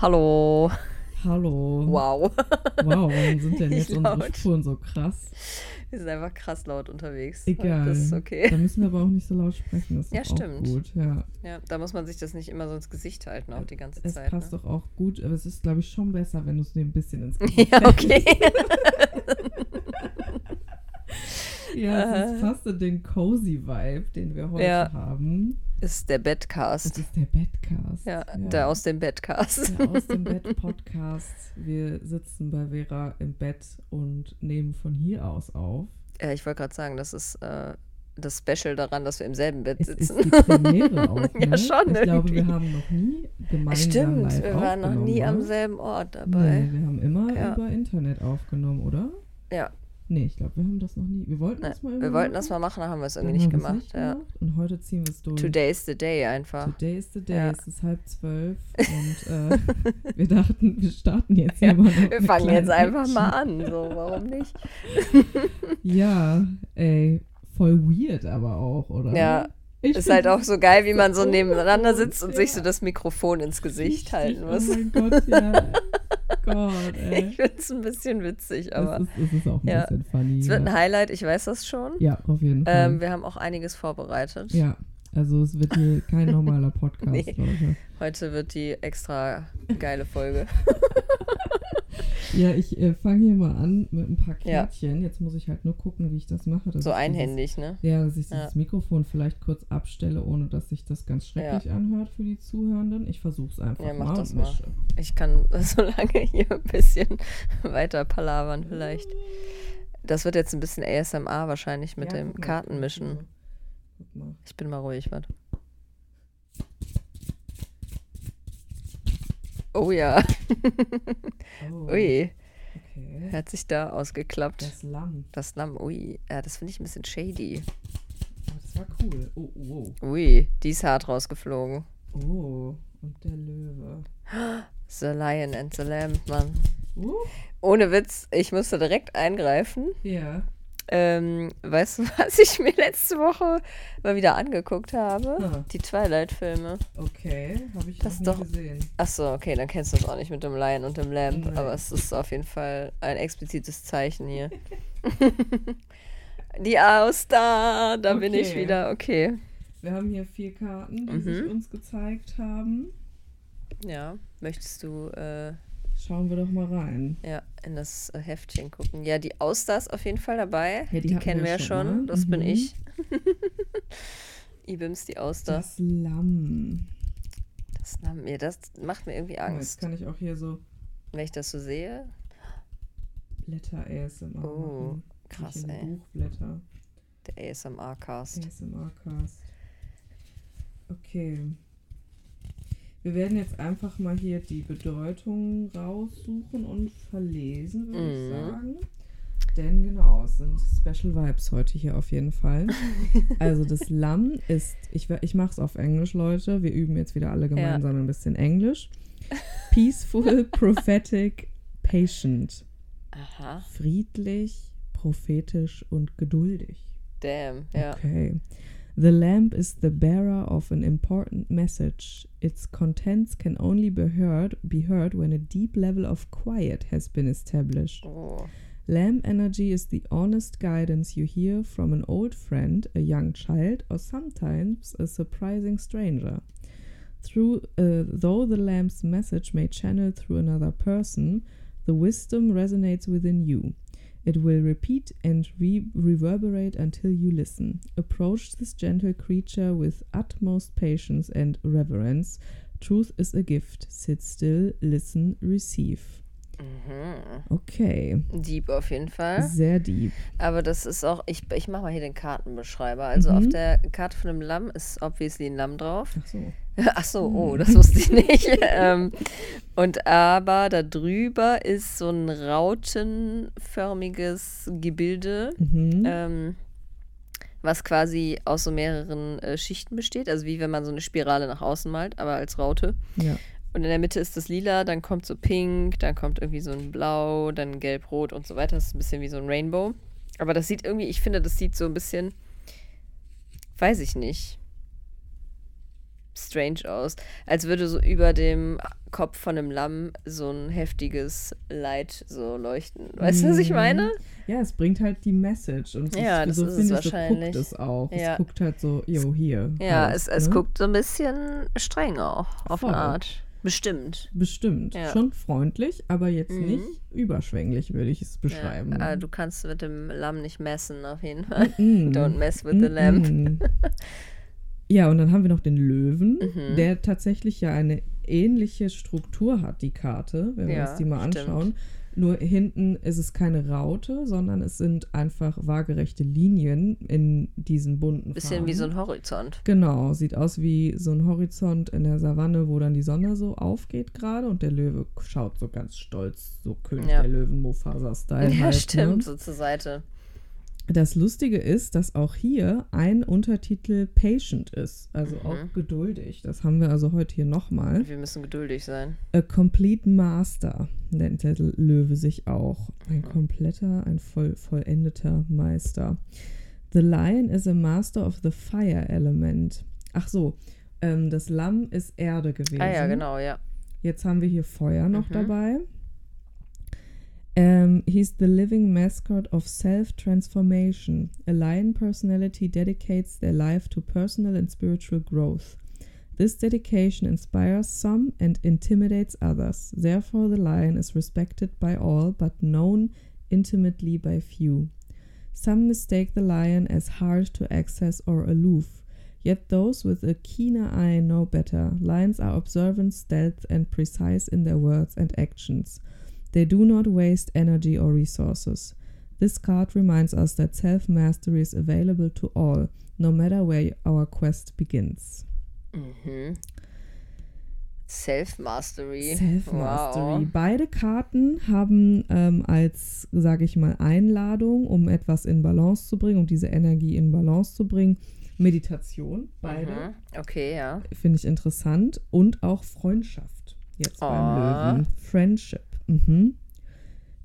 Hallo. Hallo. Wow. Wow, warum sind denn jetzt unsere. Spuren so krass? Wir sind einfach krass laut unterwegs. Egal. Das ist okay. Da müssen wir aber auch nicht so laut sprechen. Das ist Ja, stimmt. gut. Ja, Ja, da muss man sich das nicht immer so ins Gesicht halten, auch die ganze es Zeit. passt Ne? doch auch gut, aber es ist, glaube ich, schon besser, wenn du es dir ein bisschen ins Gesicht Ja, okay. Ja, es ist fast so den cozy Vibe, den wir heute Ja. haben. Ist der Es Bettcast. ist der Bettcast. Ja, der aus dem Bettcast. Der aus dem Bett Podcast. Wir sitzen bei Vera im Bett und nehmen von hier aus auf. Ja, ich wollte gerade sagen, das ist äh, das Special daran, dass wir im selben Bett Es ist sitzen. die Premiere auch. Ja, ne? schon Ich glaube, wir irgendwie. haben noch nie gemeinsam Stimmt, wir waren noch nie am oder? selben Ort dabei. Nee, wir haben immer Ja. über Internet aufgenommen, oder? Ja, Nee, ich glaube, wir haben das noch nie. Wir wollten das mal wir wollten das mal machen, dann haben wir es irgendwie nicht gemacht. nicht ja. gemacht. Und heute ziehen wir es durch. Today's the day einfach. Today is the day. Ja. Es ist halb zwölf. Und äh, wir dachten, wir starten jetzt Ja, mal Wir fangen jetzt einfach Action. mal an, so, warum nicht? Ja, ey, voll weird aber auch, oder? Ja, Ich Ist halt auch so geil, wie man so nebeneinander sitzt und sich so ja. das Mikrofon ins Gesicht richtig- halten muss. Oh mein Gott, ja. Gott, ey. Ich finde es ein bisschen witzig, aber es, ist, es ist auch ein ja. bisschen funny. es wird ein ja. Highlight, ich weiß das schon. ja, auf jeden Fall. Ähm, wir haben auch einiges vorbereitet. ja, also es wird hier kein normaler Podcast, Nee. Heute wird die extra geile Folge. Ja, ich äh, fange hier mal an mit ein paar Ja. Kärtchen. Jetzt muss ich halt nur gucken, wie ich das mache. So einhändig, ne? Dieses, ja, dass ich Ja. das Mikrofon vielleicht kurz abstelle, ohne dass sich das ganz schrecklich anhört für die Zuhörenden. Ich versuche es einfach Ja, mach mal das mal. mische. Ich kann so lange hier ein bisschen weiter palavern vielleicht. Das wird jetzt ein bisschen ASMR wahrscheinlich mit Ja, dem Kartenmischen. Ich bin mal ruhig, warte. Oh ja, Oh, ui, Okay. hat sich da ausgeklappt. Das Lamm. Das Lamm, ui. Ja, das finde ich ein bisschen shady. Oh, das war cool. Oh, oh, Ui, die ist hart rausgeflogen. oh. Oh, und der Löwe. The Lion and the Lamb, Mann. Uh, Ohne Witz, ich musste direkt eingreifen. ja. Ähm, weißt du, was ich mir letzte Woche mal wieder angeguckt habe? Ah. Die Twilight-Filme. Okay, habe ich Das noch doch- gesehen. Achso, okay, dann kennst du das auch nicht mit dem Lion und dem Lamb, Nee. aber es ist auf jeden Fall ein explizites Zeichen hier. Die Auster, da bin ich Okay. wieder, okay. Wir haben hier vier Karten, die Mhm. sich uns gezeigt haben. Ja, möchtest du äh, Schauen wir doch mal rein. ja, in das äh, Heftchen gucken? Ja, die Auster ist auf jeden Fall dabei. Ja, die die kennen wir ja schon, schon, ne? das bin Mhm. ich. Ibims, die Auster. Das Lamm. Das, na, mir, das macht mir irgendwie Oh, jetzt Angst, kann ich auch hier so wenn ich das so sehe. Blätter ASMR Oh, machen. krass, ey. Buchblätter. Der ASMR-Cast. ASMR-Cast. Okay. Wir werden jetzt einfach mal hier die Bedeutung raussuchen und verlesen, würde Mhm. ich sagen. Denn genau, es sind Special Vibes heute hier auf jeden Fall. Also das Lamm ist, ich, ich mache es auf Englisch, Leute. Wir üben jetzt wieder alle gemeinsam ein bisschen Englisch. Peaceful, prophetic, patient. Aha, Friedlich, prophetisch und geduldig. damn, ja. Okay. The lamp is the bearer of an important message. Its contents can only be heard, be heard when a deep level of quiet has been established. Oh, Lamp energy is the honest guidance you hear from an old friend, a young child, or sometimes a surprising stranger. Through, uh, though the lamp's message may channel through another person, the wisdom resonates within you. It will repeat and re- reverberate until you listen. Approach this gentle creature with utmost patience and reverence. Truth is a gift. Sit still, listen, receive. mhm. Okay, Deep auf jeden Fall. sehr deep. Aber das ist auch, ich, ich mache mal hier den Kartenbeschreiber. Also Mhm. auf der Karte von dem Lamm ist obviously ein Lamm drauf. Ach so. Ach so, oh, das wusste ich nicht. ähm, und aber da drüber ist so ein rautenförmiges Gebilde, Mhm. ähm, was quasi aus so mehreren äh, Schichten besteht. Also wie wenn man so eine Spirale nach außen malt, aber als Raute. ja. Und in der Mitte ist das lila, dann kommt so pink, dann kommt irgendwie so ein blau, dann gelb, rot und so weiter. Das ist ein bisschen wie so ein Rainbow. Aber das sieht irgendwie, ich finde, das sieht so ein bisschen, weiß ich nicht, strange aus. Als würde so über dem Kopf von einem Lamm so ein heftiges Light so leuchten. Weißt du, was ich Mhm. meine? Ja, es bringt halt die Message. Und Ja, das so ist es finde ich, so wahrscheinlich. guckt es auch. Ja. Es guckt halt so, yo, hier. Ja, halt, es, es ne? guckt so ein bisschen streng auch, auf Voll. eine Art. Bestimmt. Bestimmt. Ja. Schon freundlich, aber jetzt Mhm. nicht überschwänglich, würde ich es beschreiben. Ja, äh, du kannst mit dem Lamm nicht messen, auf jeden Fall. Mm. Don't mess with the lamb. Ja, und dann haben wir noch den Löwen, Mhm. der tatsächlich ja eine ähnliche Struktur hat, die Karte, wenn wir Ja, uns die mal stimmt. anschauen. Nur hinten ist es keine Raute, sondern es sind einfach waagerechte Linien in diesen bunten Bisschen Farben. wie so ein Horizont. Genau, sieht aus wie so ein Horizont in der Savanne, wo dann die Sonne so aufgeht gerade und der Löwe schaut so ganz stolz, so König Ja. der Löwen Mufasa-Style. Ja, halt, stimmt, Ne? so zur Seite. Das Lustige ist, dass auch hier ein Untertitel Patient ist, also Mhm. auch geduldig. Das haben wir also heute hier nochmal. Wir müssen geduldig sein. A Complete Master nennt der Löwe sich auch. Ein kompletter, ein voll, vollendeter Meister. The Lion is a Master of the Fire Element. Ach so, ähm, das Lamm ist Erde gewesen. Ah ja, genau, ja. Jetzt haben wir hier Feuer noch Mhm. dabei. Ähm, he's the living mascot of self-transformation. A lion personality dedicates their life to personal and spiritual growth. This dedication inspires some and intimidates others. Therefore, the lion is respected by all, but known intimately by few. Some mistake the lion as hard to access or aloof. Yet those with a keener eye know better. Lions are observant, stealth, and precise in their words and actions. They do not waste energy or resources. This card reminds us that self mastery is available to all, no matter where our quest begins. Mhm. Self-Mastery. Self-Mastery. Wow. Beide Karten haben ähm, als, sage ich mal, Einladung, um etwas in Balance zu bringen, um diese Energie in Balance zu bringen, Meditation. Beide. Mhm. Okay, ja. Finde ich interessant. Und auch Freundschaft. Jetzt Oh. beim Löwen. Friendship. Mhm.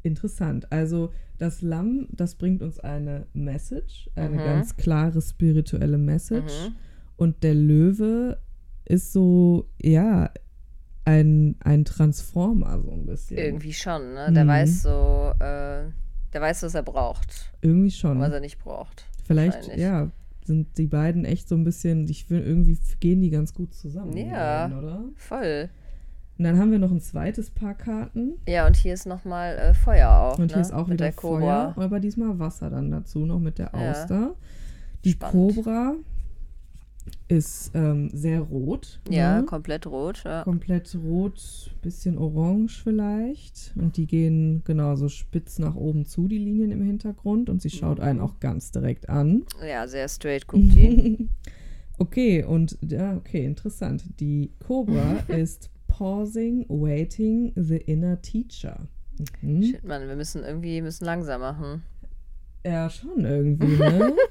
Interessant. Also das Lamm, das bringt uns eine Message, eine Mhm. ganz klare spirituelle Message. Mhm. Und der Löwe ist so, ja, ein, ein Transformer, so ein bisschen. Irgendwie schon, ne? Der Mhm. weiß so, äh, der weiß, was er braucht Irgendwie schon. was er nicht braucht. Vielleicht, ja, sind die beiden echt so ein bisschen, ich will, irgendwie gehen die ganz gut zusammen. Ja. beiden, oder? Voll. Und dann haben wir noch ein zweites Paar Karten. Ja, und hier ist nochmal äh, Feuer auch. Und ne? hier ist auch Mit wieder. Feuer, aber diesmal Wasser dann dazu, noch mit der Ja. Auster. Die Spannend. Cobra ist ähm, sehr rot. Ja, ne? komplett rot. Ja. komplett rot, bisschen orange vielleicht. Und die gehen genauso spitz nach oben zu, die Linien im Hintergrund. Und sie schaut einen Mhm. auch ganz direkt an. ja, sehr straight guckt die. okay, und ja, okay, interessant. Die Cobra ist pausing, waiting, the inner teacher. Mhm. Shit, Mann, wir müssen irgendwie müssen langsam machen. Ja, schon irgendwie, ne?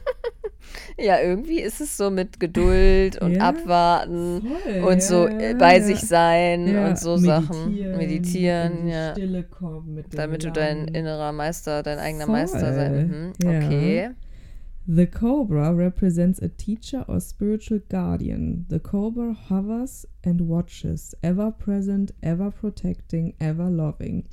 Ja, irgendwie ist es so mit Geduld und Ja, Abwarten Voll, und so ja, äh, ja, bei sich sein und so Sachen. in Meditieren, ja. Stille kommen mit Damit du dein innerer Meister, dein eigener Voll, Meister sein. Mhm. Okay. The cobra represents a teacher or spiritual guardian. The cobra hovers and watches, ever present, ever protecting, ever loving.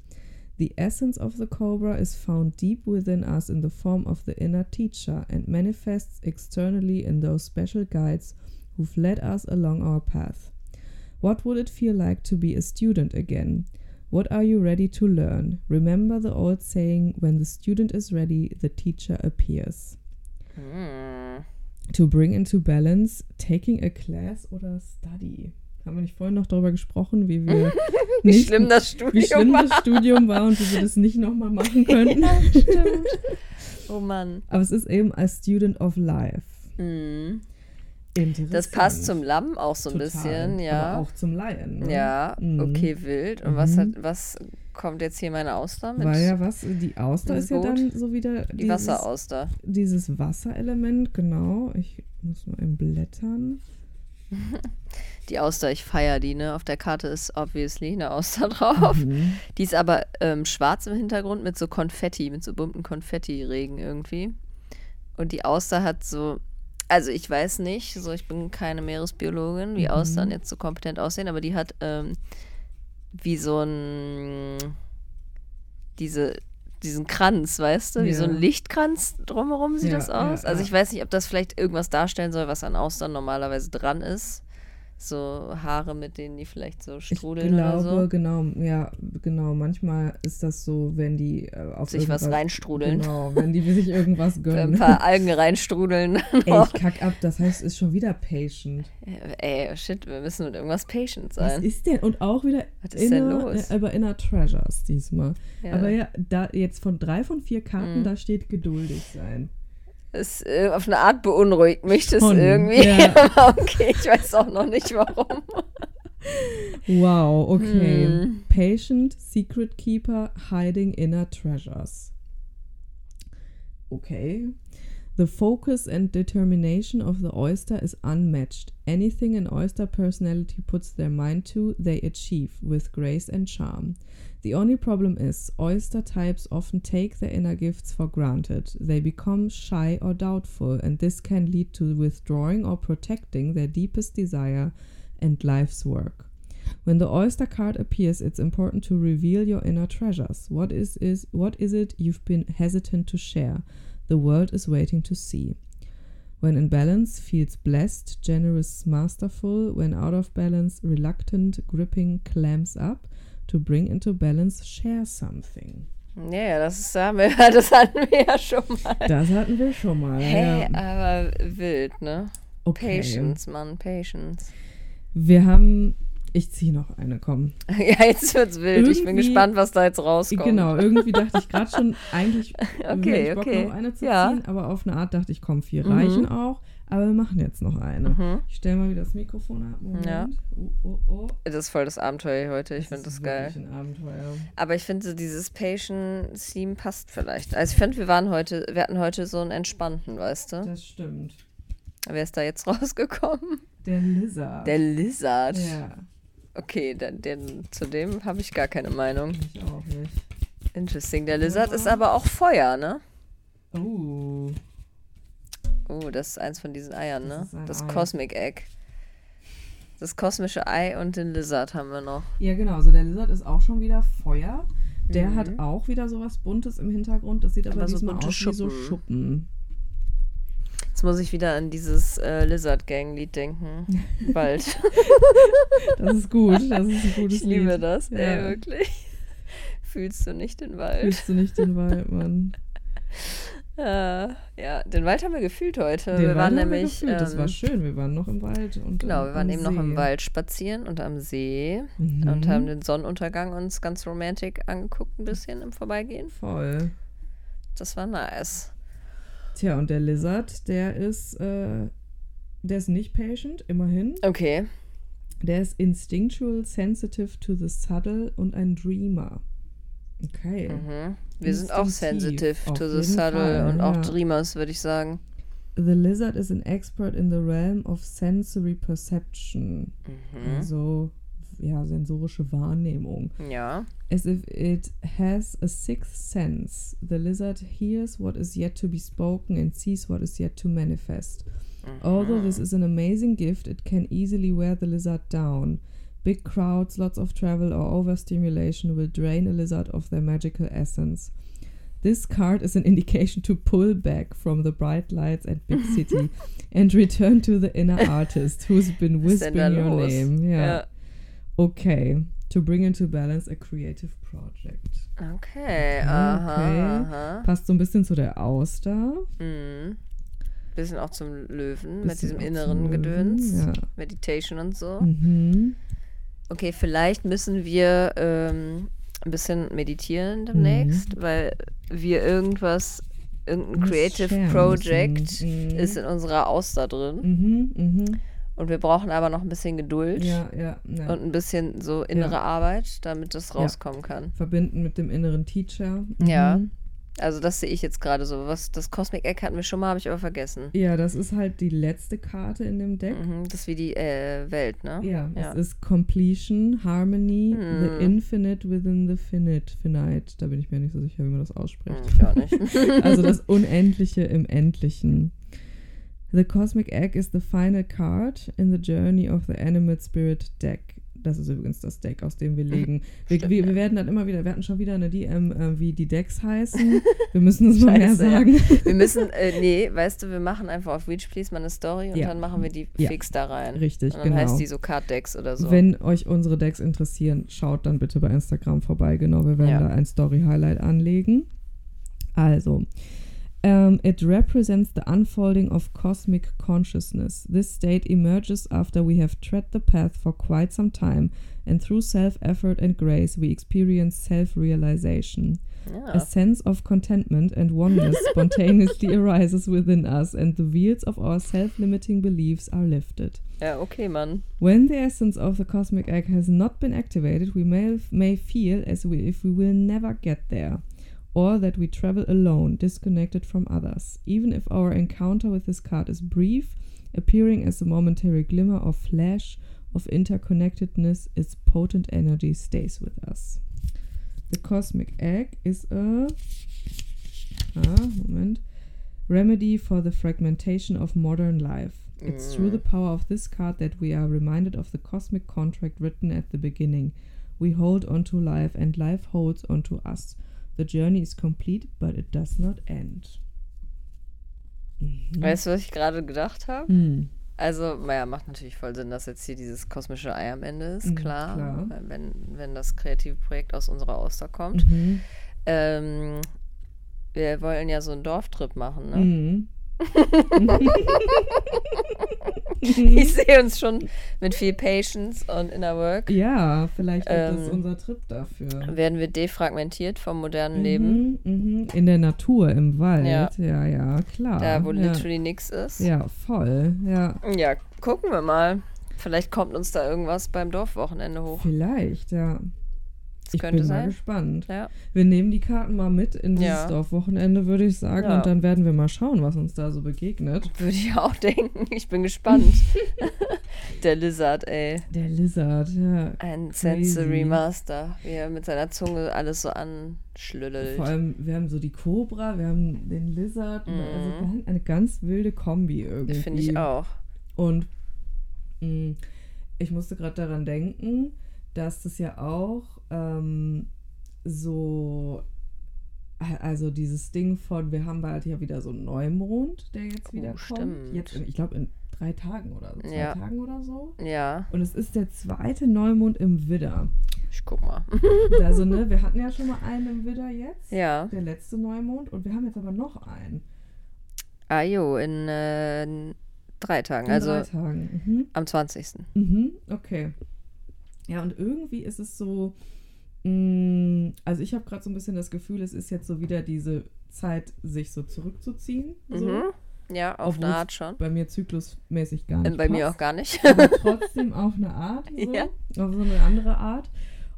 The essence of the cobra is found deep within us in the form of the inner teacher and manifests externally in those special guides who've led us along our path. What would it feel like to be a student again? What are you ready to learn? Remember the old saying when the student is ready, the teacher appears Hm. to bring into balance taking a class oder study. Haben wir nicht vorhin noch darüber gesprochen, wie wir Wie nicht, schlimm das Studium wie schlimm war. das Studium war und wie wir das nicht nochmal machen könnten. Ja, stimmt. Oh Mann. Aber es ist eben a student of life. Hm. Das passt zum Lamm auch so ein Total. bisschen, ja. Aber auch zum Lion. Ne? Ja, Mhm. okay, wild. Und was, hat, Mhm. was kommt jetzt hier meine Auster mit? Weil ja was, die Auster ist ja dann so wieder Die dieses, Wasserauster. dieses Wasserelement, genau. Ich muss mal eben blättern. Die Auster, ich feiere die, ne? Auf der Karte ist obviously eine Auster drauf. Mhm. Die ist aber ähm, schwarz im Hintergrund mit so Konfetti, mit so bunten Konfetti-Regen irgendwie. Und die Auster hat so, also ich weiß nicht, so ich bin keine Meeresbiologin, wie Mhm. Austern jetzt so kompetent aussehen, aber die hat ähm, wie so ein, diese, diesen Kranz, weißt du, wie so Ja. ein Lichtkranz drumherum sieht Ja, das ja, aus. also ja. ich weiß nicht, ob das vielleicht irgendwas darstellen soll, was an Austern normalerweise dran ist. So Haare, mit denen die vielleicht so Ich strudeln glaube, oder so. genau, ja, genau. Manchmal ist das so, wenn die äh, auf Sich was reinstrudeln. Genau, wenn die sich irgendwas Ein gönnen. paar Algen reinstrudeln. Ey, ich kack ab, das heißt, ist schon wieder patient. Ey, shit, wir müssen mit irgendwas patient Was sein. ist denn? Und auch wieder Was ist denn inner, los? äh, aber Inner Treasures diesmal. Ja. Aber ja, da jetzt von drei von vier Karten, Mhm. da steht geduldig sein. Es, äh, auf eine Art beunruhigt mich das Schon, irgendwie. ja. Aber okay, ich weiß auch noch nicht warum. Wow, okay. Hm. Patient, Secret Keeper, Hiding Inner Treasures. Okay. The focus and determination of the oyster is unmatched. Anything an oyster personality puts their mind to, they achieve with grace and charm. The only problem is, oyster types often take their inner gifts for granted. They become shy or doubtful, and this can lead to withdrawing or protecting their deepest desire and life's work. When the oyster card appears, it's important to reveal your inner treasures. What is, is what is it you've been hesitant to share? The world is waiting to see. When in balance, feels blessed, generous, masterful. When out of balance, reluctant, gripping, clams up. To bring into balance, share something. Ja, das, ist, haben wir, das hatten wir ja schon mal. Das hatten wir schon mal. Hey, ja. aber wild, ne? Okay. Patience, Mann, Patience. Wir haben. Ich ziehe noch eine, komm. Ja, jetzt wird's wild. ich bin Irgendwie- gespannt, was da jetzt rauskommt. Genau, irgendwie dachte ich gerade schon, eigentlich Okay, ich Bock, okay. noch eine zu Ja. ziehen, aber auf eine Art dachte ich, komm, vier Mhm. reichen auch. Aber wir machen jetzt noch eine. Mhm. Ich stelle mal wieder das Mikrofon ab. Moment. Ja. Oh, oh, oh. Das ist voll das Abenteuer heute. Ich finde das geil. ein Abenteuer. Aber ich finde, so dieses Patient-Theme passt vielleicht. Also ich finde, wir waren heute, wir hatten heute so einen entspannten, weißt du? Das stimmt. Wer ist da jetzt rausgekommen? Der Lizard. Der Lizard. Ja, Okay, den, den, zu dem habe ich gar keine Meinung. ich auch nicht. Interesting. Der Lizard ist aber auch Feuer, ne? Oh. Oh, das ist eins von diesen Eiern, Das ne? ein Das Ei. Cosmic Egg. Das kosmische Ei und den Lizard haben wir noch. Ja, genau. Also der Lizard ist auch schon wieder Feuer. Der Mhm. hat auch wieder sowas Buntes im Hintergrund. Das sieht aber, Aber so bunte aus wie so Schuppen. Schuppen. Jetzt muss ich wieder an dieses äh, Lizard Gang Lied denken. Bald. Das ist gut. Das ist ein gutes ich liebe Lied. das. Ey, Ja. wirklich. Fühlst du nicht den Wald? Fühlst du nicht den Wald, Mann? Äh, ja, den Wald haben wir gefühlt heute. Den wir waren nämlich. gefühlt. das war ähm, schön. Wir waren noch im Wald. Und Genau, wir waren eben noch im See. Wald spazieren und am See Mhm. und haben den Sonnenuntergang uns ganz romantisch angeguckt, ein bisschen im Vorbeigehen. Voll. Das war nice. Tja, und der Lizard, der ist, äh, der ist nicht patient, immerhin. Okay. Der ist instinctual, sensitive to the subtle und ein Dreamer. Okay. Mhm. Wir sind auch sensitive to the subtle Fall, und auch ja. Dreamers, würde ich sagen. The lizard is an expert in the realm of sensory perception. Mhm. Also, ja, sensorische Wahrnehmung. Ja. As if it has a sixth sense. The lizard hears what is yet to be spoken and sees what is yet to manifest. Although this is an amazing gift, it can easily wear the lizard down. Big crowds, lots of travel, or overstimulation will drain a lizard of their magical essence. This card is an indication to pull back from the bright lights and big city and return to the inner artist who's been Was ist denn da whispering your los? name. Yeah. Ja. Okay. To bring into balance a creative project. Okay. Aha. Okay. aha. Passt so ein bisschen zu der Auster. Mhm. Bisschen auch zum Löwen mit Bisschen diesem inneren Gedöns. ja. Meditation und so. Mhm. Okay, vielleicht müssen wir ähm, ein bisschen meditieren demnächst, Mhm. weil wir irgendwas, irgendein Creative Project. Mhm. ist in unserer Auster drin. Mhm, mhm. Und wir brauchen aber noch ein bisschen Geduld Ja, ja, ja. und ein bisschen so innere. Arbeit, damit das rauskommen kann. Verbinden mit dem inneren Teacher. Mhm. Ja. Also das sehe ich jetzt gerade so. Was das Cosmic Egg hatten wir schon mal, habe ich aber vergessen. Ja, das ist halt die letzte Karte in dem Deck. Mhm, das ist wie die äh, Welt, ne? Ja, Ja. es ist Completion, Harmony, Hm. the Infinite within the Finite. Finite, da bin ich mir nicht so sicher, wie man das ausspricht. Hm, Ich auch nicht. also das Unendliche im Endlichen. The Cosmic Egg is the final card in the journey of the Animate Spirit Deck. Das ist übrigens das Deck, aus dem wir legen. Wir, Stimmt, wir, wir werden dann immer wieder, wir hatten schon wieder eine DM, äh, wie die Decks heißen. Wir müssen uns mal mehr Scheiße, ja. sagen. Wir müssen, äh, nee, weißt du, wir machen einfach auf Reach Please mal eine Story und Ja. dann machen wir die Ja. fix da rein. Richtig, und dann genau. heißt die so Card Decks oder so. Wenn euch unsere Decks interessieren, schaut dann bitte bei Instagram vorbei. Genau, wir werden da ein Story-Highlight anlegen. Also, um, it represents the unfolding of cosmic consciousness. This state emerges after we have tread the path for quite some time, and through self effort and grace, we experience self realization. A sense of contentment and oneness spontaneously arises within us, and the wheels of our self limiting beliefs are lifted. ja, okay, Mann. When the essence of the cosmic egg has not been activated, we may, may feel as we, if we will never get there, or that we travel alone, disconnected from others. Even if our encounter with this card is brief, appearing as a momentary glimmer or flash of interconnectedness, its potent energy stays with us. The cosmic egg is a ah, moment remedy for the fragmentation of modern life. It's through the power of this card that we are reminded of the cosmic contract written at the beginning. We hold on to life, and life holds on to us. The journey is complete, but it does not end. Mhm. Weißt du, was ich gerade gedacht habe? Hm. Also, naja, macht natürlich voll Sinn, dass jetzt hier dieses kosmische Ei am Ende ist, Mhm, klar. klar. Wenn, wenn das kreative Projekt aus unserer Auster kommt. Mhm. Ähm, wir wollen ja so einen Dorftrip machen, ne? Mhm. Ich sehe uns schon mit viel Patience und Inner Work. ja, vielleicht wird das Ähm, unser Trip dafür. Werden wir defragmentiert vom modernen Leben. Mhm, mhm. In der Natur, im Wald. Ja. Ja, ja, klar. Da, wo ja. literally nix ist. Ja, voll. Ja, Ja, gucken wir mal. Vielleicht kommt uns da irgendwas beim Dorfwochenende hoch. vielleicht, ja. Das ich könnte bin mal sein. gespannt. Ja. Wir nehmen die Karten mal mit in dieses Ja. Dorfwochenende, würde ich sagen. Ja. Und dann werden wir mal schauen, was uns da so begegnet. Würde ich auch denken. Ich bin gespannt. Der Lizard, ey. Der Lizard, ja. Ein Crazy. Sensory Master, wie er mit seiner Zunge alles so anschlüttelt. Vor allem, wir haben so die Cobra, wir haben den Lizard. Mhm. Also eine ganz wilde Kombi irgendwie. Finde ich auch. Und mh, ich musste gerade daran denken, dass das ja auch ähm, so, also dieses Ding von, wir haben bald ja wieder so einen Neumond, der jetzt Oh, wieder kommt. stimmt. Jetzt, in, ich glaube, in drei Tagen oder so, zwei Ja. Tagen oder so. Ja, Und es ist der zweite Neumond im Widder. ich guck mal. Also, ne, wir hatten ja schon mal einen im Widder jetzt. Ja. Der letzte Neumond. Und wir haben jetzt aber noch einen. Ah jo, in äh, drei Tagen, In also drei Tagen. Mhm. am 20. Mhm, okay. Ja, und irgendwie ist es so, also ich habe gerade so ein bisschen das Gefühl, es ist jetzt so wieder diese Zeit, sich so zurückzuziehen. So. Mhm. Ja, auf Obwohl's eine Art schon. Bei mir zyklusmäßig gar Äh, nicht. Bei mir passt, auch gar nicht. Aber trotzdem auf eine Art. So, Ja. Auf so eine andere Art.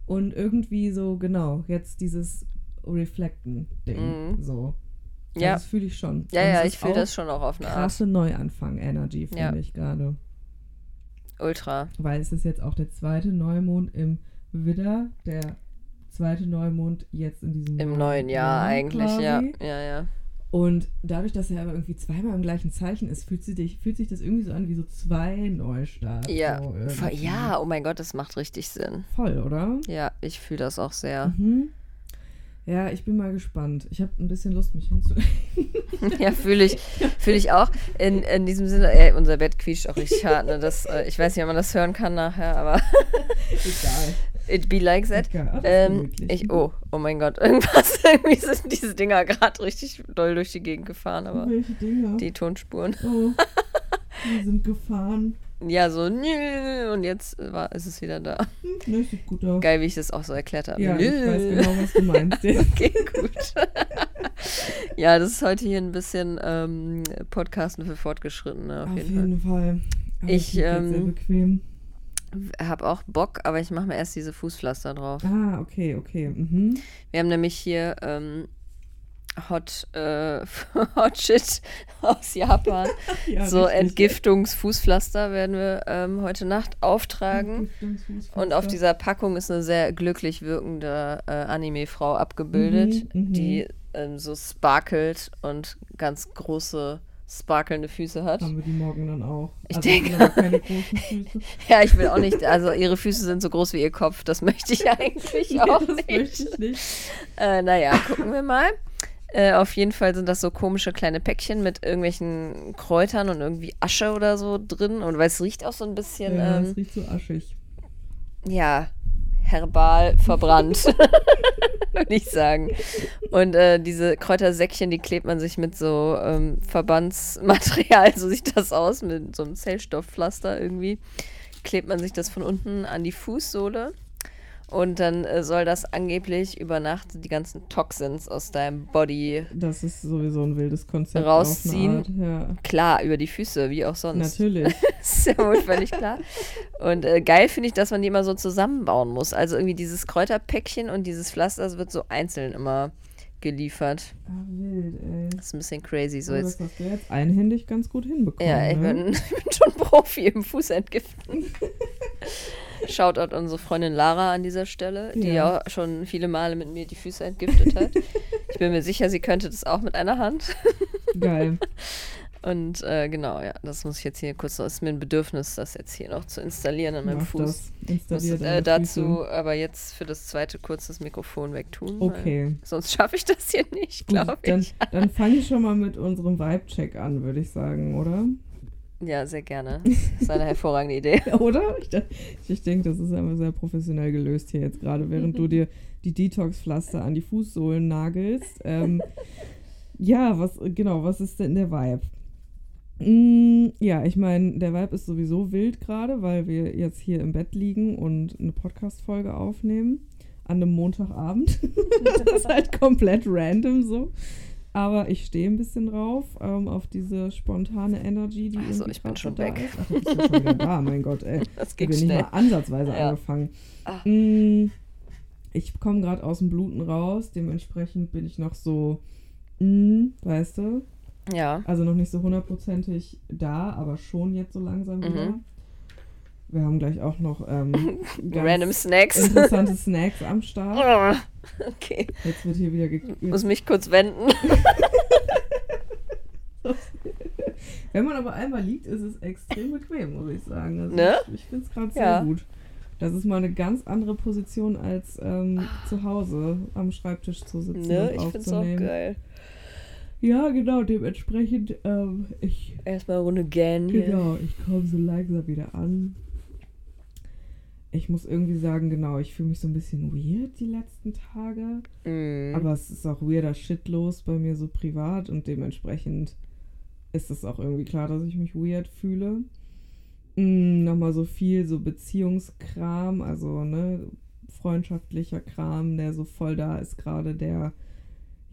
Und irgendwie so, genau, jetzt dieses Reflecten-Ding. Mhm. So. Ja. Das fühle ich schon. Ja, ja, ich fühle das schon auch auf eine Art. Krasse Neuanfang-Energy, finde Ja. ich gerade. Ultra. weil es ist jetzt auch der zweite Neumond im Widder, der zweite Neumond jetzt in diesem Im neuen Jahr eigentlich, ja. quasi. Ja, ja. Und dadurch, dass er aber irgendwie zweimal im gleichen Zeichen ist, fühlt, sie dich, fühlt sich das irgendwie so an wie so zwei Neustarts. Ja, so irgendwie. ja, oh mein Gott, das macht richtig Sinn. Voll, oder? Ja, ich fühle das auch sehr. Mhm. Ja, ich bin mal gespannt. Ich habe ein bisschen Lust, mich hinzulegen. Ja, fühle ich, fühle ich auch. In, in diesem Sinne, ey, unser Bett quietscht auch richtig hart. Ne? Das, äh, ich weiß nicht, ob man das hören kann nachher, aber Egal. It be like that. Alles Ähm, ich, oh, oh mein Gott, irgendwas, irgendwie sind diese Dinger gerade richtig doll durch die Gegend gefahren, aber die Tonspuren. Oh, die sind gefahren. Ja, so, nö, und jetzt war, ist es wieder da. Hm, Ne, sieht gut aus. Geil, wie ich das auch so erklärt habe. Ja, ich weiß genau, was du meinst. Ja. Okay, gut. ja, das ist heute hier ein bisschen ähm, Podcasten für Fortgeschrittene auf, Auf jeden, jeden Fall. Aber Ich, lieg jetzt sehr ähm, bequem. Fall. Hab auch Bock, aber ich mache mir erst diese Fußpflaster drauf. Ah, okay, okay. Mhm. Wir haben nämlich hier ähm, Hot, äh, Hot Shit aus Japan. Ja, so. Entgiftungsfußpflaster werden wir ähm, heute Nacht auftragen. Und auf dieser Packung ist eine sehr glücklich wirkende äh, Anime-Frau abgebildet, Mhm, mhm. die ähm, so sparkelt und ganz große, sparkelnde Füße hat. Haben wir die morgen dann auch. Ich also denke- keine großen Füße. Ja, ich will auch nicht, also ihre Füße sind so groß wie ihr Kopf, das möchte ich eigentlich auch das nicht. möchte ich nicht. Äh, naja, gucken wir mal. Äh, auf jeden Fall sind das so komische kleine Päckchen mit irgendwelchen Kräutern und irgendwie Asche oder so drin. Und weil es riecht auch so ein bisschen, Ja, ähm, es riecht so aschig. ja, herbal verbrannt, würde ich sagen. Und äh, diese Kräutersäckchen, die klebt man sich mit so ähm, Verbandsmaterial, so sieht das aus, mit so einem Zellstoffpflaster irgendwie. Klebt man sich das von unten an die Fußsohle. Und dann äh, soll das angeblich über Nacht die ganzen Toxins aus deinem Body Das ist sowieso ein wildes Konzept. Rausziehen. Art. Ja, klar über die Füße, wie auch sonst. natürlich. Ist ja wohl völlig klar. Und äh, geil finde ich, dass man die immer so zusammenbauen muss. Also irgendwie dieses Kräuterpäckchen und dieses Pflaster, das wird so einzeln immer geliefert. Ah, wild, ey. Das ist ein bisschen crazy. So jetzt. das hast du jetzt einhändig ganz gut hinbekommen. Ja, ich ne? bin, ich bin schon Profi im Fußentgiften. Shoutout unsere Freundin Lara an dieser Stelle, die Ja. auch schon viele Male mit mir die Füße entgiftet hat. Ich bin mir sicher, sie könnte das auch mit einer Hand. Geil. Und äh, genau, ja, das muss ich jetzt hier kurz noch, ist mir ein Bedürfnis, das jetzt hier noch zu installieren an meinem Mach Fuß. das. Ich muss äh, dazu Füße. aber jetzt für das zweite kurz das Mikrofon wegtun. Okay. Sonst schaffe ich das hier nicht, glaube dann, ich. dann fange ich schon mal mit unserem Vibe-Check an, würde ich sagen, oder? Ja, sehr gerne. Das ist eine hervorragende Idee. Oder? Ich, ich denke, das ist einfach sehr professionell gelöst hier jetzt gerade, während du dir die Detox-Pflaster an die Fußsohlen nagelst. Ähm, ja, was genau, was ist denn der Vibe? Mm, ja, ich meine, der Vibe ist sowieso wild gerade, weil wir jetzt hier im Bett liegen und eine Podcast-Folge aufnehmen an einem Montagabend. das ist halt komplett random so. Aber ich stehe ein bisschen drauf, ähm, auf diese spontane Energy, die Also, ich bin schon weg. ist. Ach, bist ja schon wieder da, mein Gott, ey. Das Ich ging bin nicht mal ansatzweise Ja. angefangen. Ah. Mm, Ich komme gerade aus dem Bluten raus, dementsprechend bin ich noch so, mm, weißt du, Ja. also noch nicht so hundertprozentig da, aber schon jetzt so langsam Mhm. Wir haben gleich auch noch ähm, Random Snacks. interessante Snacks am Start. Okay. Jetzt wird hier wieder ge Muss mich kurz wenden. Wenn man aber einmal liegt, ist es extrem bequem, muss ich sagen. Also Ne? Ich, ich finde es gerade Ja. sehr gut. Das ist mal eine ganz andere Position als ähm, zu Hause am Schreibtisch zu sitzen Ne? und Ich finde es auch geil. Ja, genau, dementsprechend, ähm, ich, Erstmal Runde hier. genau, ich komme so langsam wieder an. Ich muss irgendwie sagen, genau, ich fühle mich so ein bisschen weird die letzten Tage. Mm. Aber es ist auch weirder Shit los bei mir so privat und dementsprechend ist es auch irgendwie klar, dass ich mich weird fühle. Mm, Nochmal so viel so Beziehungskram, also ne, freundschaftlicher Kram, der so voll da ist gerade, der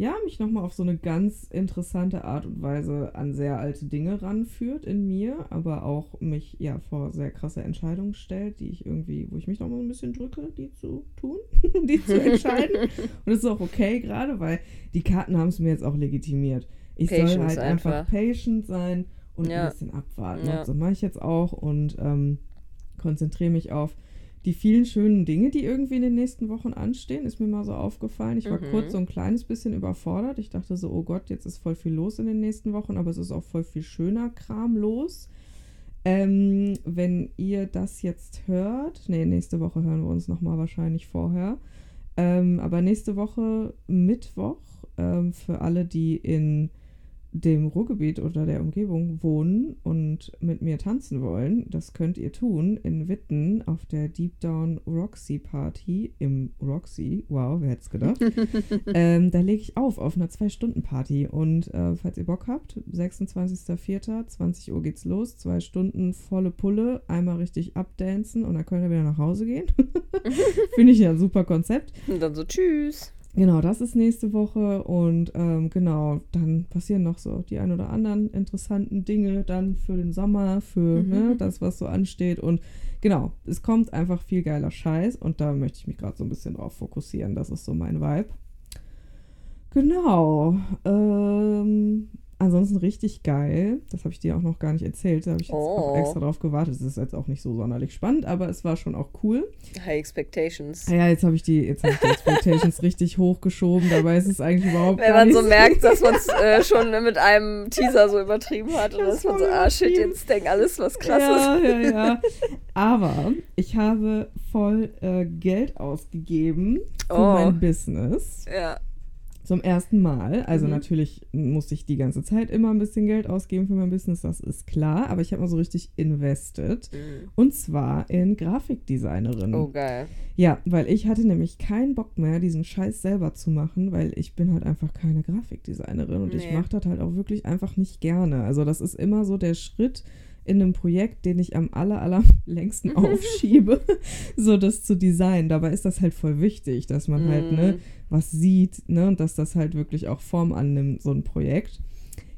ja mich nochmal auf so eine ganz interessante Art und Weise an sehr alte Dinge ranführt in mir, aber auch mich ja vor sehr krasse Entscheidungen stellt, die ich irgendwie, wo ich mich nochmal ein bisschen drücke, die zu tun, die zu entscheiden. Und das ist auch okay gerade, weil die Karten haben es mir jetzt auch legitimiert. Ich soll Patience halt einfach, einfach. patient sein und Ja. ein bisschen abwarten. Ja. Und so mache ich jetzt auch und ähm, konzentriere mich auf die vielen schönen Dinge, die irgendwie in den nächsten Wochen anstehen, ist mir mal so aufgefallen. Ich war Mhm. kurz so ein kleines bisschen überfordert. Ich dachte so, oh Gott, jetzt ist voll viel los in den nächsten Wochen, aber es ist auch voll viel schöner Kram los. Ähm, wenn ihr das jetzt hört, nee, nächste Woche hören wir uns nochmal wahrscheinlich vorher. Ähm, aber nächste Woche Mittwoch, ähm, für alle, die in dem Ruhrgebiet oder der Umgebung wohnen und mit mir tanzen wollen, das könnt ihr tun in Witten auf der Deep Down Roxy Party im Roxy. Wow, wer hätte es gedacht? ähm, da lege ich auf auf einer Zwei-Stunden-Party. Und äh, falls ihr Bock habt, 26.04., 20 Uhr geht's los. Zwei Stunden volle Pulle, einmal richtig abdancen und dann könnt ihr wieder nach Hause gehen. Finde ich ja ein super Konzept. Und dann so, tschüss. Genau, das ist nächste Woche und ähm, genau, dann passieren noch so die ein oder anderen interessanten Dinge dann für den Sommer, für Mhm. ne, das, was so ansteht und genau, es kommt einfach viel geiler Scheiß und da möchte ich mich gerade so ein bisschen drauf fokussieren, das ist so mein Vibe. Genau. Ähm, ansonsten richtig geil. Das habe ich dir auch noch gar nicht erzählt. Da habe ich jetzt auch Oh. extra drauf gewartet. Das ist jetzt auch nicht so sonderlich spannend, aber es war schon auch cool. High Expectations. Ja, jetzt habe ich die, jetzt habe ich die Expectations richtig hochgeschoben. Dabei ist es eigentlich überhaupt Wenn man so merkt, dass man es äh, schon mit einem Teaser so übertrieben hat und Das dass man so, ah shit, jetzt denkt alles was krasses. Ja, ja, ja. Aber ich habe voll äh, Geld ausgegeben für Oh. mein Business. Ja. Zum ersten Mal. Also Mhm. natürlich musste ich die ganze Zeit immer ein bisschen Geld ausgeben für mein Business, das ist klar. Aber ich habe mal so richtig invested. Mhm. Und zwar in Grafikdesignerin. Oh, geil. Ja, weil ich hatte nämlich keinen Bock mehr, diesen Scheiß selber zu machen, weil ich bin halt einfach keine Grafikdesignerin und ich Nee. mache das halt auch wirklich einfach nicht gerne. Also das ist immer so der Schritt in einem Projekt, den ich am aller, aller längsten aufschiebe, so das zu designen. Dabei ist das halt voll wichtig, dass man halt, ne, Mhm. was sieht, ne, und dass das halt wirklich auch Form annimmt, so ein Projekt.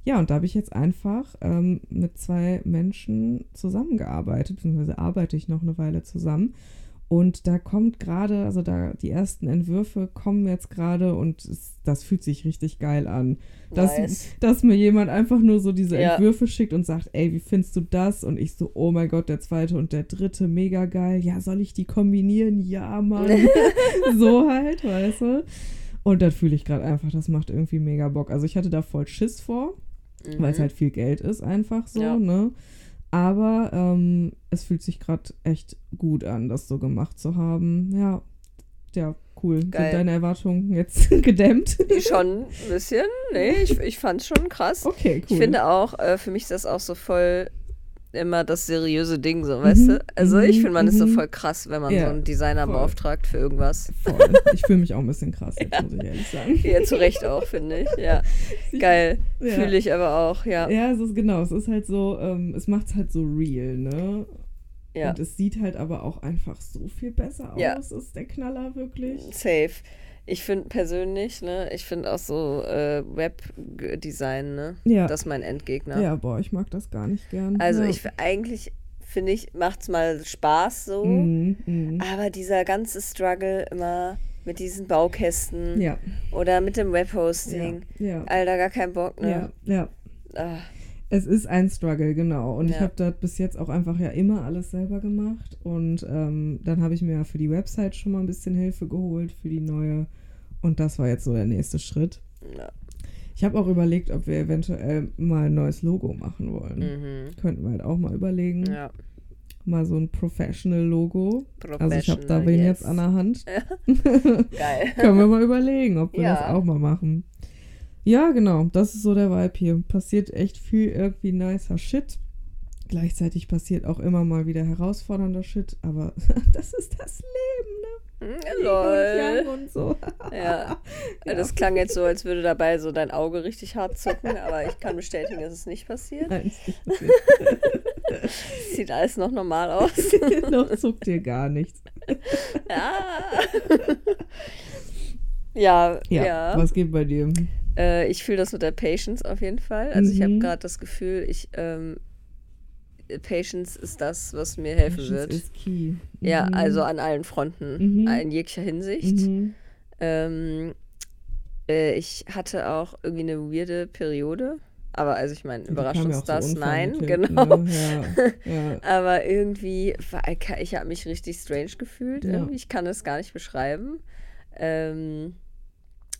Ja, und da habe ich jetzt einfach ähm, mit zwei Menschen zusammengearbeitet, beziehungsweise arbeite ich noch eine Weile zusammen. Und da kommt gerade, also da die ersten Entwürfe kommen jetzt gerade und es, das fühlt sich richtig geil an. Dass, Nice. dass mir jemand einfach nur so diese Ja. Entwürfe schickt und sagt, ey, wie findest du das? Und ich so, oh mein Gott, der zweite und der dritte, mega geil. Ja, soll ich die kombinieren? Ja, Mann. so halt, weißt du? Und das fühle ich gerade einfach, das macht irgendwie mega Bock. Also ich hatte da voll Schiss vor, weil es Mhm. halt viel Geld ist, einfach so, Ja. ne? Aber ähm, es fühlt sich gerade echt gut an, das so gemacht zu haben. Ja, ja, cool. Geil. Sind deine Erwartungen jetzt gedämmt? Schon ein bisschen. Nee, ich, ich fand's schon krass. Okay, cool. Ich finde auch, äh, für mich ist das auch so voll immer das seriöse Ding, so, weißt Mhm, du? Also ich mhm, finde, man ist so mhm. voll krass, wenn man Ja, so einen Designer voll. beauftragt für irgendwas. Voll. Ich fühle mich auch ein bisschen krass, jetzt muss ich ehrlich sagen. Ja, zu Recht auch, finde ich. Ja, geil. Ja. Fühle ich aber auch, ja. Ja, es ist genau, es ist halt so, ähm, es macht es halt so real, ne? Ja, Und es sieht halt aber auch einfach so viel besser Ja. aus, ist der Knaller wirklich. safe. Ich finde persönlich, ne, ich finde auch so äh, Webdesign, ne, Ja. das ist mein Endgegner. Ja, boah, ich mag das gar nicht gern. Also ja. ich eigentlich finde ich, macht's mal Spaß so, Mhm, mhm. aber dieser ganze Struggle immer mit diesen Baukästen Ja, oder mit dem Webhosting, ja, Alter, gar kein Bock, ja, ne? ja. Ah, Es ist ein Struggle, genau. Und ich Ja. habe das bis jetzt auch einfach ja immer alles selber gemacht. Und ähm, dann habe ich mir für die Website schon mal ein bisschen Hilfe geholt, für die neue. Und das war jetzt so der nächste Schritt. ja. Ich habe auch überlegt, ob wir eventuell mal ein neues Logo machen wollen. Mhm. Könnten wir halt auch mal überlegen. Ja, Mal so ein Professional-Logo. Also ich habe da Professional, wen yes. jetzt an der Hand. Geil. Können wir mal überlegen, ob wir das auch mal machen. Ja, genau. Das ist so der Vibe hier. Passiert echt viel irgendwie nicer Shit. Gleichzeitig passiert auch immer mal wieder herausfordernder Shit, aber das ist das Leben, ne? Und Lol. Yang und so. Ja. ja, das klang jetzt so, als würde dabei so dein Auge richtig hart zucken, aber ich kann bestätigen, dass es nicht passiert. Nein, ist nicht passiert. Sieht alles noch normal aus. Noch zuckt dir gar nichts. Ja. Ja, Ja, ja. was geht bei dir? Äh, ich fühle das mit der Patience auf jeden Fall. Also ich habe Mhm. gerade das Gefühl, ich ähm, Patience ist das, was mir helfen Patience wird. is key. Ja, Mhm. also an allen Fronten, Mhm. in jeglicher Hinsicht. Mhm. Ähm, äh, ich hatte auch irgendwie eine weirde Periode. Aber also ich meine, ja das? so Nein, genau. Ne? Ja, ja. Aber irgendwie, war, ich habe mich richtig strange gefühlt. Ja. Irgendwie. Ich kann das gar nicht beschreiben. Ähm,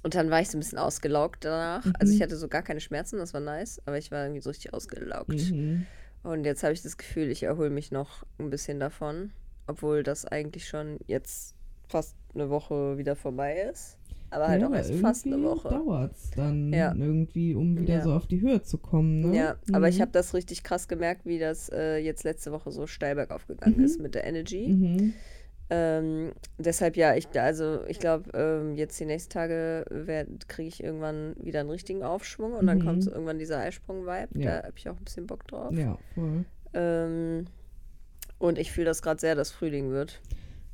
und dann war ich so ein bisschen ausgelaugt danach. Also Mhm. ich hatte so gar keine Schmerzen, das war nice, aber ich war irgendwie so richtig ausgelaugt. Mhm. Und jetzt habe ich das Gefühl, ich erhole mich noch ein bisschen davon, obwohl das eigentlich schon jetzt fast eine Woche wieder vorbei ist. Aber halt ja, auch erst fast eine Woche. dauert es dann Ja. irgendwie, um wieder Ja. so auf die Höhe zu kommen. Ne? Ja, aber ich Mhm. habe das richtig krass gemerkt, wie das äh, jetzt letzte Woche so steil bergauf gegangen Mhm. ist mit der Energy. Ähm, deshalb ja, ich, also ich glaube, ähm, jetzt die nächsten Tage kriege ich irgendwann wieder einen richtigen Aufschwung und dann Mhm. kommt so irgendwann dieser Eisprung-Vibe. Ja. Da habe ich auch ein bisschen Bock drauf. Ja, voll. Ähm, und ich fühle das gerade sehr, dass Frühling wird.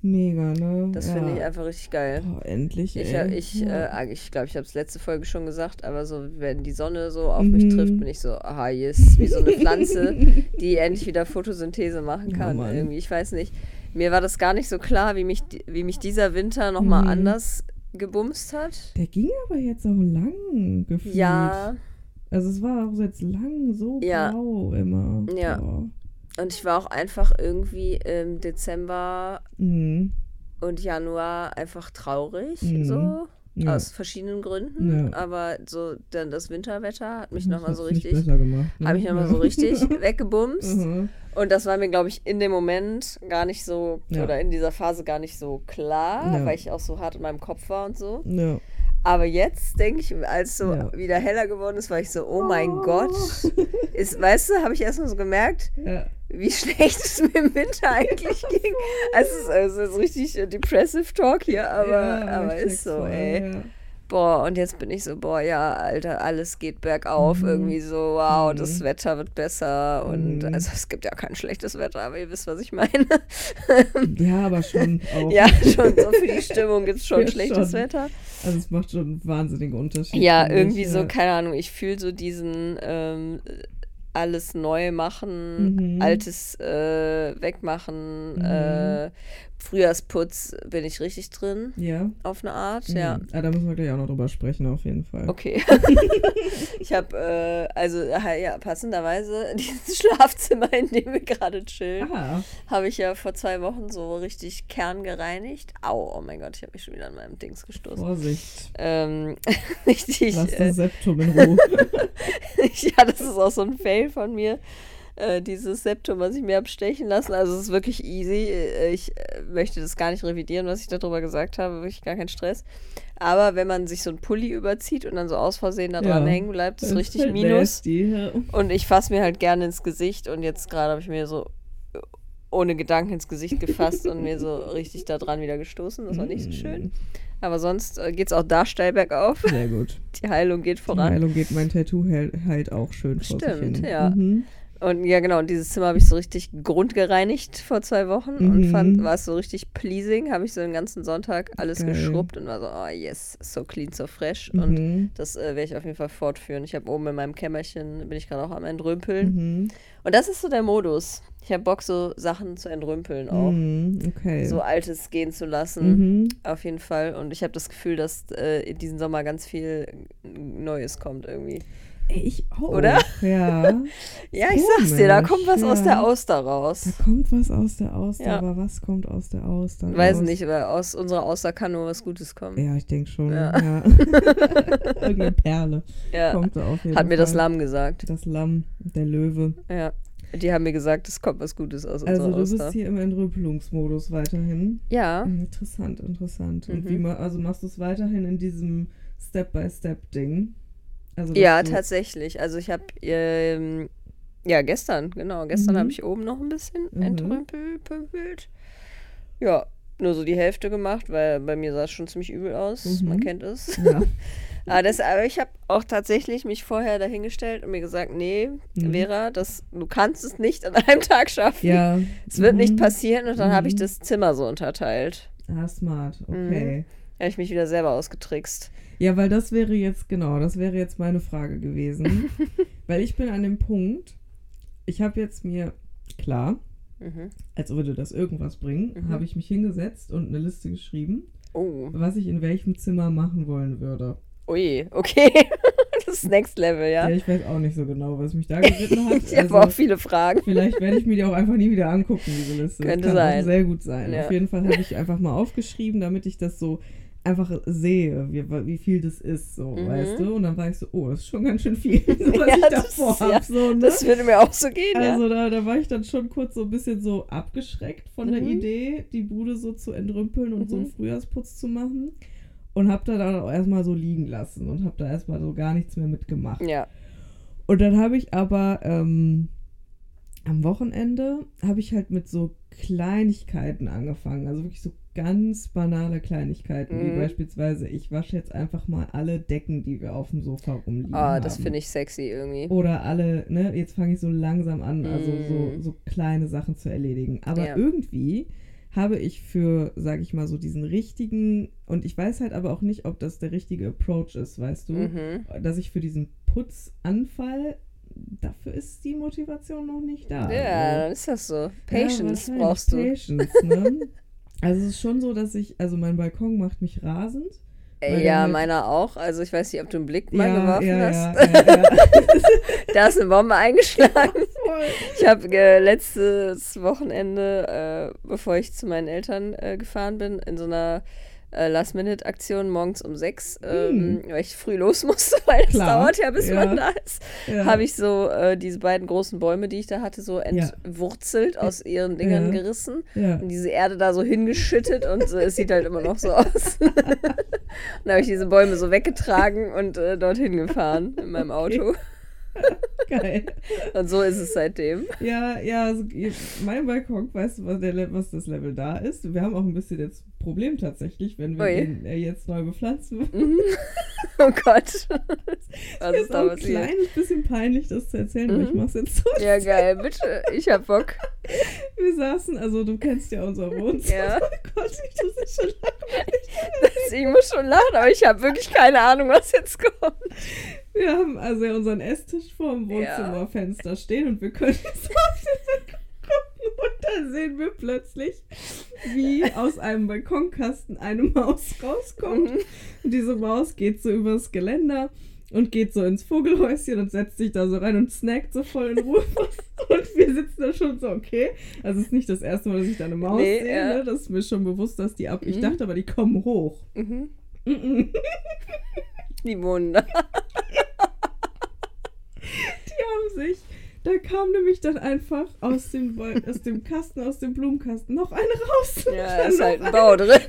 Mega, ne? Das ja. finde ich einfach richtig geil. Oh, endlich, Ich, ey. ich, ja. äh, ich glaube, ich habe es letzte Folge schon gesagt, aber so, wenn die Sonne so auf mich Mhm. trifft, bin ich so, aha, ist wie so eine Pflanze, die endlich wieder Photosynthese machen Ja, kann. Mann. irgendwie, ich weiß nicht. Mir war das gar nicht so klar, wie mich, wie mich dieser Winter nochmal Mhm. anders gebumst hat. Der ging aber jetzt auch lang gefühlt. Ja, Also es war auch jetzt lang so Ja. blau immer. Ja. Boah. und ich war auch einfach irgendwie im Dezember Mhm. und Januar einfach traurig, Mhm. so. Ja. Aus verschiedenen Gründen. Ja. Aber so dann das Winterwetter hat mich nochmal so richtig, gemacht. Ne? habe ich nochmal so richtig weggebumst. Mhm. Und das war mir, glaube ich, in dem Moment gar nicht so, Ja. oder in dieser Phase gar nicht so klar, weil ich auch so hart in meinem Kopf war und so. Aber jetzt denke ich, als so wieder heller geworden ist, war ich so, oh mein Gott. Ist, weißt du, habe ich erstmal so gemerkt, Ja. Wie schlecht es mir im Winter eigentlich ging. Also es ist, also es ist richtig äh, depressive Talk hier, aber, ja, aber ist so, voll, ey. Ja. Boah, und jetzt bin ich so, boah, ja, Alter, alles geht bergauf. Mhm. Irgendwie so, wow, Mhm. das Wetter wird besser. Und Mhm. also es gibt ja kein schlechtes Wetter, aber ihr wisst, was ich meine. ja, aber schon auch. ja, schon so für die Stimmung gibt es schon Ja, schlechtes schon. Wetter. Also es macht schon einen wahnsinnigen Unterschied. Ja, irgendwie so, ja. keine Ahnung, ich fühle so diesen ähm, alles neu machen, Mhm. altes äh, wegmachen, Mhm. äh, Frühjahrsputz bin ich richtig drin, Ja. auf eine Art, ja. Mhm. Ah, da müssen wir gleich auch noch drüber sprechen, auf jeden Fall. Okay. ich habe, äh, also ja, passenderweise, dieses Schlafzimmer, in dem wir gerade chillen, Ah, habe ich ja vor zwei Wochen so richtig kerngereinigt. Au, oh mein Gott, ich habe mich schon wieder an meinem Dings gestoßen. Vorsicht. Ähm, richtig. Lass Äh, das Septum in Ruhe. ja, das ist auch so ein Fail von mir. Äh, dieses Septum, was ich mir habe stechen lassen. Also es ist wirklich easy. Äh, Ich äh, möchte das gar nicht revidieren, was ich darüber gesagt habe. Wirklich gar kein Stress. Aber wenn man sich so einen Pulli überzieht und dann so aus Versehen da dran Ja. hängen bleibt, ist Das richtig halt Minus. nasty, ja. Und ich fasse mir halt gerne ins Gesicht. Und jetzt gerade habe ich mir so ohne Gedanken ins Gesicht gefasst und mir so richtig da dran wieder gestoßen. Das war nicht so schön. Aber sonst äh, geht es auch da steil bergauf. Sehr gut. Die Heilung geht Die voran. Heilung geht mein Tattoo halt, halt auch schön vor Stimmt, ja. Mhm. Und ja, genau, und dieses Zimmer habe ich so richtig grundgereinigt vor zwei Wochen und Mhm. fand, war es so richtig pleasing. Habe ich so den ganzen Sonntag alles Geil. geschrubbt und war so, oh yes, so clean, so fresh. Und Mhm. das äh, werde ich auf jeden Fall fortführen. Ich habe oben in meinem Kämmerchen, bin ich gerade auch am Entrümpeln. Mhm. Und das ist so der Modus. Ich habe Bock, so Sachen zu entrümpeln auch. Mhm. Okay. So Altes gehen zu lassen. Mhm. Auf jeden Fall. Und ich habe das Gefühl, dass äh, in diesem Sommer ganz viel Neues kommt irgendwie. Ich auch. Oder? Ja. Ja, ich sag's dir, da Komisch, kommt was aus ja. der Auster raus. Da kommt was aus der Auster, Ja. aber was kommt aus der Auster? Weiß raus? nicht, aber aus unserer Auster kann nur was Gutes kommen. Ja, ich denke schon. Ja. Ja. Irgendeine Perle Ja, kommt da auf jeden hat mir das Fall. Lamm gesagt. Das Lamm, der Löwe. Ja, die haben mir gesagt, es kommt was Gutes aus Also unserer du bist Auster. hier im Entrümpelungsmodus weiterhin. Ja, Mhm, Interessant, interessant. Und Mhm. wie ma also machst du es weiterhin in diesem Step-by-Step-Ding? Also, ja, du- tatsächlich. Also ich habe, ähm, ja, gestern, genau, gestern Mhm. habe ich oben noch ein bisschen Mhm. entrümpelt. Ja, nur so die Hälfte gemacht, weil bei mir sah es schon ziemlich übel aus. Mhm. Man kennt es. Ja. Aber, das, aber ich habe auch tatsächlich mich vorher dahingestellt und mir gesagt, nee, Mhm. Vera, das, du kannst es nicht an einem Tag schaffen. ja. Es wird nicht Mhm. passieren und dann habe ich Mhm. das Zimmer so unterteilt. Ah, smart, okay. Da habe ich mich wieder selber ausgetrickst. Ja, weil das wäre jetzt, genau, das wäre jetzt meine Frage gewesen. weil ich bin an dem Punkt, ich habe jetzt mir, klar, Mhm. als würde das irgendwas bringen, Mhm. habe ich mich hingesetzt und eine Liste geschrieben, Oh, was ich in welchem Zimmer machen wollen würde. ui, okay. das ist Next Level, Ja, ja. ich weiß auch nicht so genau, was mich da geritten hat. Ich habe auch Also, viele Fragen. vielleicht werde ich mir die auch einfach nie wieder angucken, diese Liste. Das Könnte kann sein. Sehr gut sein. Ja. Auf jeden Fall habe ich einfach mal aufgeschrieben, damit ich das so einfach sehe, wie, wie viel das ist, so, Mhm. weißt du? Und dann war ich so, oh, das ist schon ganz schön viel, so, was Ja, ich davor ist- ja. So, ne? Das würde mir auch so gehen, Also ja. da, da war ich dann schon kurz so ein bisschen so abgeschreckt von der Mhm. Idee, die Bude so zu entrümpeln und so einen Mhm. Frühjahrsputz zu machen. Und hab da dann auch erstmal so liegen lassen und hab da erstmal so gar nichts mehr mitgemacht. Ja. Und dann habe ich aber ähm, am Wochenende habe ich halt mit so Kleinigkeiten angefangen. Also wirklich so ganz banale Kleinigkeiten, wie Mhm. beispielsweise, ich wasche jetzt einfach mal alle Decken, die wir auf dem Sofa rumliegen Ah, das finde ich sexy irgendwie. Oder alle, ne, jetzt fange ich so langsam an, also so, Mm. so kleine Sachen zu erledigen. Aber Ja. irgendwie habe ich für, sag ich mal, so diesen richtigen, und ich weiß halt aber auch nicht, ob das der richtige Approach ist, weißt du, Mhm. dass ich für diesen Putzanfall, dafür ist die Motivation noch nicht da. Ja, dann also. ist das so. Ja, Patience wahrscheinlich brauchst du. Patience, ne? also es ist schon so, dass ich, also mein Balkon macht mich rasend. Äh, Ja, halt- meiner auch. Also ich weiß nicht, ob du einen Blick mal ja, geworfen ja, hast. Ja, da ist eine Bombe eingeschlagen. Ich habe äh, letztes Wochenende, äh, bevor ich zu meinen Eltern äh, gefahren bin, in so einer äh, Last-Minute-Aktion morgens um sechs, ähm, weil ich früh los musste, weil das Hm. Klar, dauert ja, bis ja. man da ist, Ja. habe ich so äh, diese beiden großen Bäume, die ich da hatte, so entwurzelt, aus ihren Dingern Ja. gerissen ja. und diese Erde da so hingeschüttet und so, es sieht halt immer noch so aus. und dann habe ich diese Bäume so weggetragen und äh, dorthin gefahren in meinem Auto. Geil. Und so ist es seitdem. Ja, ja, also, mein Balkon, weißt du, was, der, was das Level da ist? Wir haben auch ein bisschen jetzt Problem tatsächlich, wenn wir Ui. den äh, jetzt neu bepflanzen. Oh Gott. Was ist ist da ein passiert? kleines bisschen peinlich, das zu erzählen, aber ich Mhm. mach's jetzt so. Ja, geil, bitte. Ich hab Bock. Wir saßen, also du kennst ja unser Wohnzimmer. Ja. Oh Gott, ich muss jetzt schon lachen. Ich muss schon lachen, aber ich habe wirklich keine Ahnung, was jetzt kommt. Wir haben also ja unseren Esstisch vor dem Ja. Wohnzimmerfenster stehen und wir können jetzt auf den gucken und da sehen wir plötzlich, wie aus einem Balkonkasten eine Maus rauskommt. Mhm. Und diese Maus geht so übers Geländer und geht so ins Vogelhäuschen und setzt sich da so rein und snackt so voll in Ruhe. Und wir sitzen da schon so, okay. Also es ist nicht das erste Mal, dass ich da eine Maus Nee, sehe. ja. Ne? Das ist mir schon bewusst, dass die ab. Ich Mhm. dachte aber, die kommen hoch. Mhm. Mhm. Die wohnen da. Die haben sich. Da kam nämlich dann einfach aus dem, aus dem Kasten, aus dem Blumenkasten noch eine raus. Ja, da ist halt ein Bau drin.